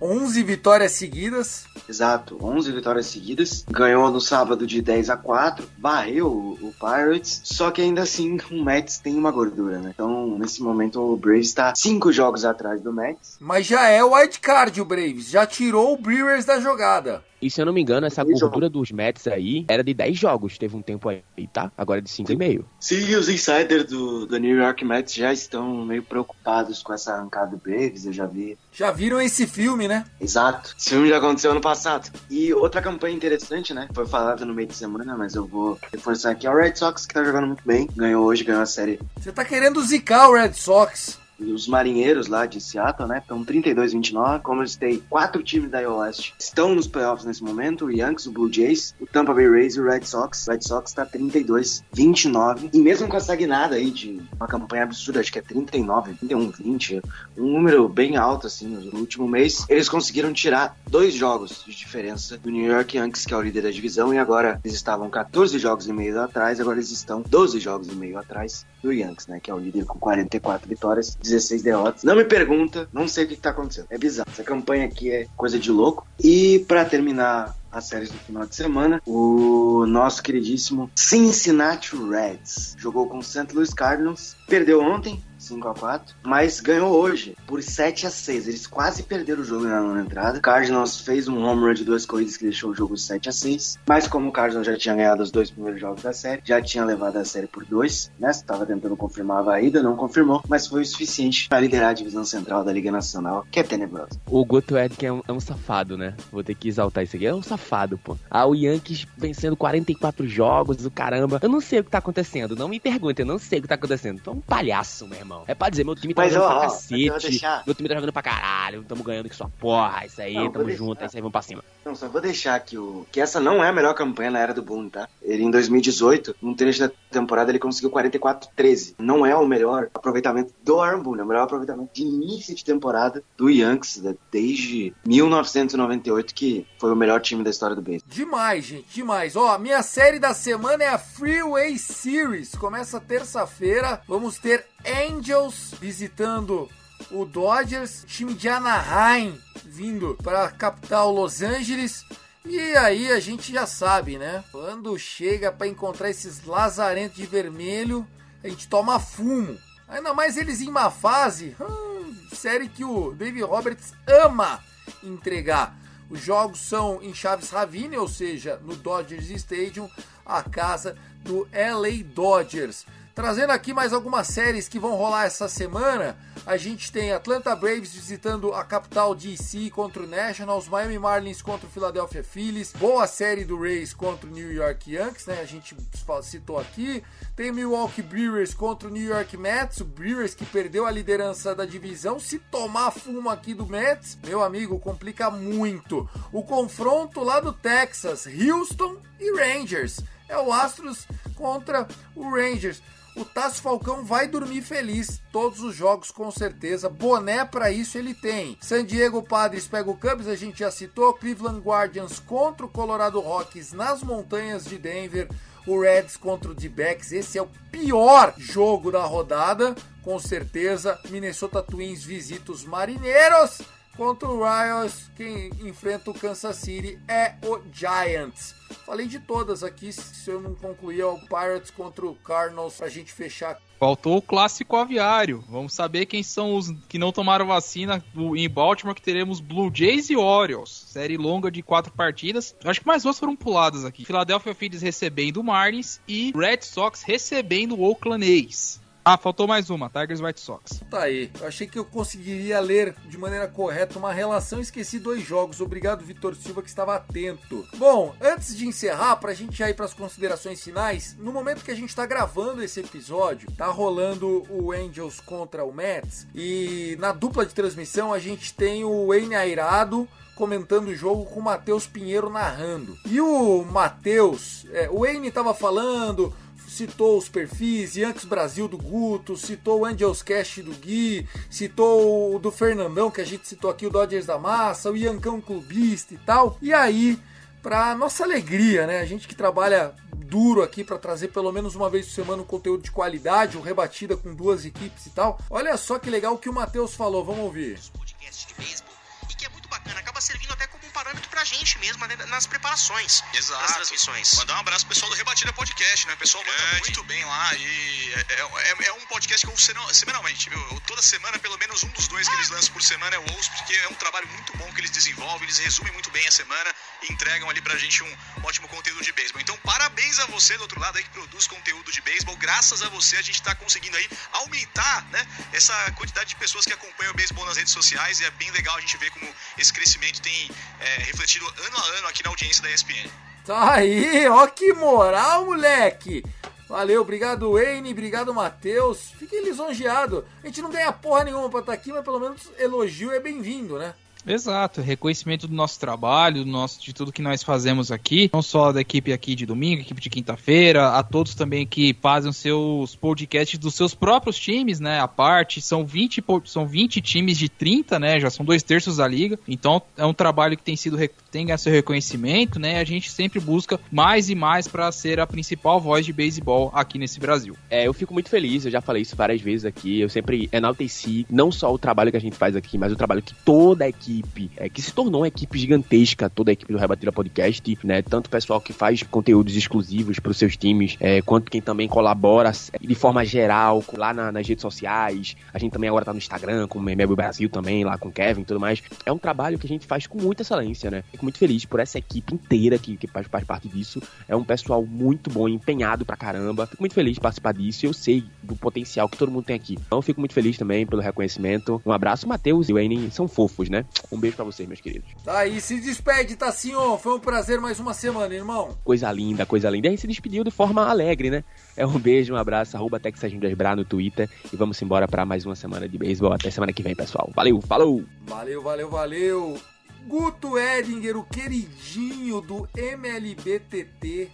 11 vitórias seguidas. Exato, 11 vitórias seguidas. Ganhou no sábado de 10 a 4, varreu o, o Pirates, só que ainda assim (laughs) o Mets tem uma gordura, né? Então, nesse momento o Braves está 5 jogos atrás do Mets. Mas já é o wildcard o Braves, já tirou o Brewers da jogada. E se eu não me engano, essa gordura dos Mets aí era de 10 jogos, teve um tempo aí, tá? Agora é de 5,5. Sim, os insiders do, do New York Mets já estão meio preocupados com essa arrancada do Braves, eu já vi. Já viram esse filme, né? Exato. Esse filme já aconteceu ano passado. E outra campanha interessante, né? Foi falada no meio de semana, mas eu vou reforçar aqui. É o Red Sox, que tá jogando muito bem. Ganhou hoje, ganhou a série. Você tá querendo zicar o Red Sox? Os marinheiros lá de Seattle, né? Estão 32-29. Como eles têm quatro times da Oeste estão nos playoffs nesse momento: o Yankees, o Blue Jays, o Tampa Bay Rays e o Red Sox. O Red Sox está 32-29. E mesmo com essa guinada aí de uma campanha absurda, acho que é 39, 31, 20, um número bem alto assim no último mês, eles conseguiram tirar dois jogos de diferença do New York Yankees, que é o líder da divisão, e agora eles estavam 14 jogos e meio atrás, agora eles estão 12 jogos e meio atrás do Yankees, né? Que é o líder com 44 vitórias, 16 derrotas. Não me pergunta, não sei o que, que tá acontecendo. É bizarro. Essa campanha aqui é coisa de louco. E para terminar as séries do final de semana. O nosso queridíssimo Cincinnati Reds jogou com o St. Louis Cardinals, perdeu ontem, 5 a 4 mas ganhou hoje por 7 a 6 Eles quase perderam o jogo na nona entrada. Cardinals fez um home run de duas corridas que deixou o jogo 7 a 6 mas como o Cardinals já tinha ganhado os dois primeiros jogos da série, já tinha levado a série por dois, né? Estava tentando confirmar a ida, não confirmou, mas foi o suficiente para liderar a divisão central da Liga Nacional, que é tenebrosa. O Guto Edkin é um, é um safado, né? Vou ter que exaltar isso aqui. É um safado, pô. Ah, o Yankees vencendo 44 jogos, o caramba. Eu não sei o que tá acontecendo. Não me pergunte, eu não sei o que tá acontecendo. Tu é um palhaço, meu irmão. É pra dizer, meu time tá Mas, jogando ó, pra ó, cacete. deixar- Meu time tá jogando pra caralho. Tamo ganhando que sua porra. Isso aí, Não, tamo deixar. junto. É isso aí, vamos pra cima. Não, só vou deixar que, o, que essa não é a melhor campanha na era do Boone, tá? Ele, em 2018, num trecho da temporada, ele conseguiu 44-13. Não é o melhor aproveitamento do Aaron Boone, é o melhor aproveitamento de início de temporada do Yankees, né? desde 1998, que foi o melhor time da história do beisebol. Demais, gente, demais. Ó, minha série da semana é a Freeway Series. Começa terça-feira. Vamos ter Angels visitando o Dodgers, time de Anaheim vindo para a capital Los Angeles. E aí a gente já sabe, né? Quando chega para encontrar esses lazarentos de vermelho, a gente toma fumo. Ainda mais eles em má fase. hum, série que o Dave Roberts ama entregar. Os jogos são em Chaves Ravine, ou seja, no Dodgers Stadium, a casa do LA Dodgers. Trazendo aqui mais algumas séries que vão rolar essa semana. A gente tem Atlanta Braves visitando a capital DC contra o Nationals, Miami Marlins contra o Philadelphia Phillies, boa série do Rays contra o New York Yankees, né? A gente citou aqui. Tem Milwaukee Brewers contra o New York Mets, o Brewers que perdeu a liderança da divisão. Se tomar fumo aqui do Mets, meu amigo, complica muito. O confronto lá do Texas, Houston e Rangers. É o Astros contra o Rangers. O Tasso Falcão vai dormir feliz todos os jogos com certeza. Boné para isso ele tem. San Diego Padres pega o Cubs, a gente já citou. Cleveland Guardians contra o Colorado Rockies nas montanhas de Denver. O Reds contra o D-Backs, esse é o pior jogo da rodada, com certeza. Minnesota Twins visita os Marineiros contra o Royals. Quem enfrenta o Kansas City é o Giants. Falei de todas aqui, se eu não concluir, é o Pirates contra o Cardinals pra gente fechar. Faltou o clássico aviário. Vamos saber quem são os que não tomaram vacina em Baltimore, que teremos Blue Jays e Orioles. Série longa de quatro partidas. Acho que mais duas foram puladas aqui. Philadelphia Phillies recebendo o Marlins e Red Sox recebendo o Oakland A's. Ah, faltou mais uma, Tigers White Sox. Tá aí. Eu achei que eu conseguiria ler de maneira correta uma relação. Esqueci dois jogos. Obrigado, Vitor Silva, que estava atento. Bom, antes de encerrar, pra gente já ir pras considerações finais, no momento que a gente tá gravando esse episódio, tá rolando o Angels contra o Mets. E na dupla de transmissão a gente tem o Wayne Airado comentando o jogo com o Matheus Pinheiro narrando. E o Matheus, é, o Wayne tava falando, citou os perfis, Yankees Brasil do Guto, citou o Angels Cast do Gui, citou o do Fernandão, que a gente citou aqui, o Dodgers da Massa, o Yancão Clubista e tal. E aí, pra nossa alegria, né? A gente que trabalha duro aqui para trazer pelo menos uma vez por semana um conteúdo de qualidade, um rebatida com duas equipes e tal. Olha só que legal que o Matheus falou, vamos ouvir. De beisebol e que é muito bacana, acaba servindo até como um parâmetro pra gente mesmo né, nas preparações Exato. das transmissões. Mandar um abraço pro pessoal do Rebatida Podcast, né? O pessoal manda Grande. muito bem lá e é, é- é um podcast que eu seno- semanalmente, viu? Eu, toda semana, pelo menos um dos dois que eles lançam por semana eu ouço, porque é um trabalho muito bom que eles desenvolvem, eles resumem muito bem a semana e entregam ali pra gente um ótimo conteúdo de beisebol. Então, parabéns a você do outro lado aí que produz conteúdo de beisebol. Graças a você a gente tá conseguindo aí aumentar, né, essa quantidade de pessoas que acompanham o beisebol nas redes sociais e é bem legal a gente ver como esse crescimento tem é, refletido ano a ano aqui na audiência da ESPN. Tá aí, ó que moral, moleque! Valeu, obrigado Wayne, obrigado Matheus. Fiquei lisonjeado. A gente não ganha porra nenhuma pra estar aqui, mas pelo menos elogio é bem-vindo, né? Exato, reconhecimento do nosso trabalho, do nosso, de tudo que nós fazemos aqui, não só da equipe aqui de domingo, equipe de quinta-feira, a todos também que fazem os seus podcasts dos seus próprios times, né, a parte, são 20, po- são 20 times de 30, né, já são dois terços da liga, então é um trabalho que tem sido, ganhado seu reconhecimento, né, a gente sempre busca mais e mais para ser a principal voz de beisebol aqui nesse Brasil. É, eu fico muito feliz, eu já falei isso várias vezes aqui. Eu sempre enalteci não só o trabalho que a gente faz aqui, mas o trabalho que toda a equipe, é, que se tornou uma equipe gigantesca, toda a equipe do Rebatida Podcast, né? Tanto o pessoal que faz conteúdos exclusivos para os seus times, é, quanto quem também colabora é, de forma geral lá na- nas redes sociais. A gente também agora tá no Instagram, com o Memebo Brasil também, lá com o Kevin e tudo mais. É um trabalho que a gente faz com muita excelência, né? Fico muito feliz por essa equipe inteira que, que faz, faz parte disso. É um pessoal muito bom, empenhado pra caramba. Fico muito feliz de participar disso e eu sei do potencial que todo mundo tem aqui. Então eu fico muito feliz também pelo reconhecimento. Um abraço, Matheus e o Wayne são fofos, né? Um beijo pra vocês, meus queridos. Tá aí, se despede, Tassinho. Foi um prazer mais uma semana, irmão. Coisa linda, coisa linda. E a gente se despediu de forma alegre, né? É um beijo, um abraço, arroba TexasRindasBra no Twitter. E vamos embora pra mais uma semana de beisebol. Até semana que vem, pessoal. Valeu, falou! Valeu, valeu, valeu. Guto Edinger, o queridinho do MLBTT.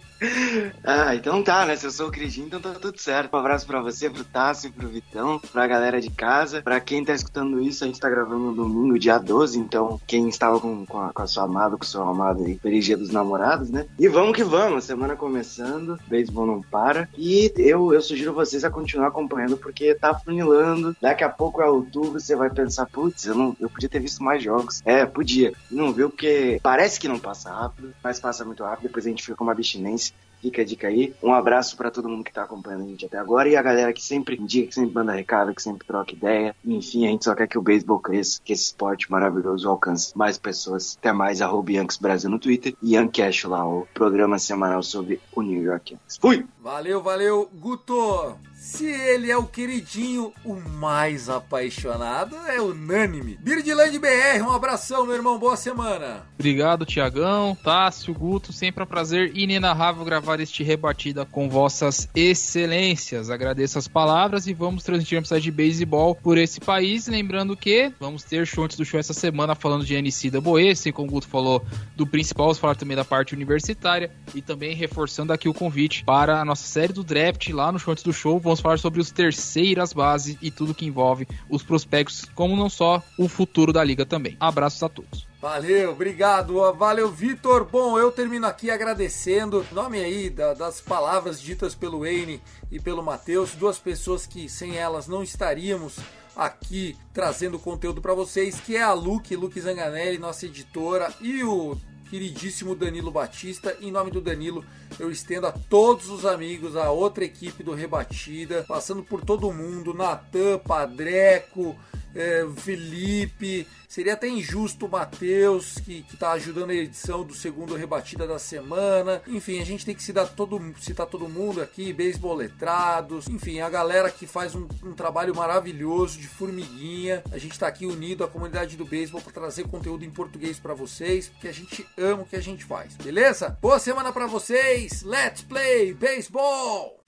Ah, então tá, né? Se eu sou o Cridinho, então tá tudo certo. Um abraço pra você, pro Tássio, pro Vitão, pra galera de casa. Pra quem tá escutando isso, a gente tá gravando no domingo, dia 12, então quem estava com, com, a, com a sua amada, com o seu amado aí, feliz dia dos namorados, né? E vamos que vamos, semana começando, beisebol não para. E eu, eu sugiro vocês a continuar acompanhando, porque tá funilando. Daqui a pouco é outubro, você vai pensar, putz, eu, eu podia ter visto mais jogos. É, podia. Não viu, porque parece que não passa rápido, mas passa muito rápido, depois a gente fica com uma abstinência. Fica a dica aí. Um abraço pra todo mundo que tá acompanhando a gente até agora e a galera que sempre indica, que sempre manda recado, que sempre troca ideia. Enfim, a gente só quer que o beisebol cresça, que esse esporte maravilhoso alcance mais pessoas. Até mais, arroba Yankees Brasil no Twitter e Yankcash lá, o programa semanal sobre o New York Yankees. Fui! Valeu, valeu, Guto. Se ele é o queridinho, o mais apaixonado é unânime. Birdland BR, um abração, meu irmão. Boa semana. Obrigado, Tiagão, Tássio, Guto. Sempre é um prazer inenarrável gravar este rebatida com vossas excelências. Agradeço as palavras e vamos transmitir uma cidade de beisebol por esse país. Lembrando que vamos ter show antes do show essa semana falando de NC da Boe, assim como o Guto falou do principal, vamos falar também da parte universitária e também reforçando aqui o convite para a nossa série do draft lá no show antes do show. Vamos falar sobre os terceiras bases e tudo que envolve os prospectos, como não só o futuro da liga também. Abraços a todos. Valeu, obrigado. Valeu, Vitor. Bom, eu termino aqui agradecendo. Nome aí da- das palavras ditas pelo Wayne e pelo Matheus, duas pessoas que sem elas não estaríamos aqui trazendo conteúdo para vocês, que é a Luke, Luke Zanganelli, nossa editora, e o queridíssimo Danilo Batista. Em nome do Danilo, eu estendo a todos os amigos, a outra equipe do Rebatida, passando por todo mundo, Natan, Padreco, é, Felipe, seria até injusto o Matheus, que, que tá ajudando a edição do segundo rebatida da semana. Enfim, a gente tem que citar todo, citar todo mundo aqui, beisebol letrados, enfim, a galera que faz um, um trabalho maravilhoso de formiguinha. A gente tá aqui unido à comunidade do beisebol para trazer conteúdo em português para vocês, porque a gente ama o que a gente faz, beleza? Boa semana para vocês, let's play baseball!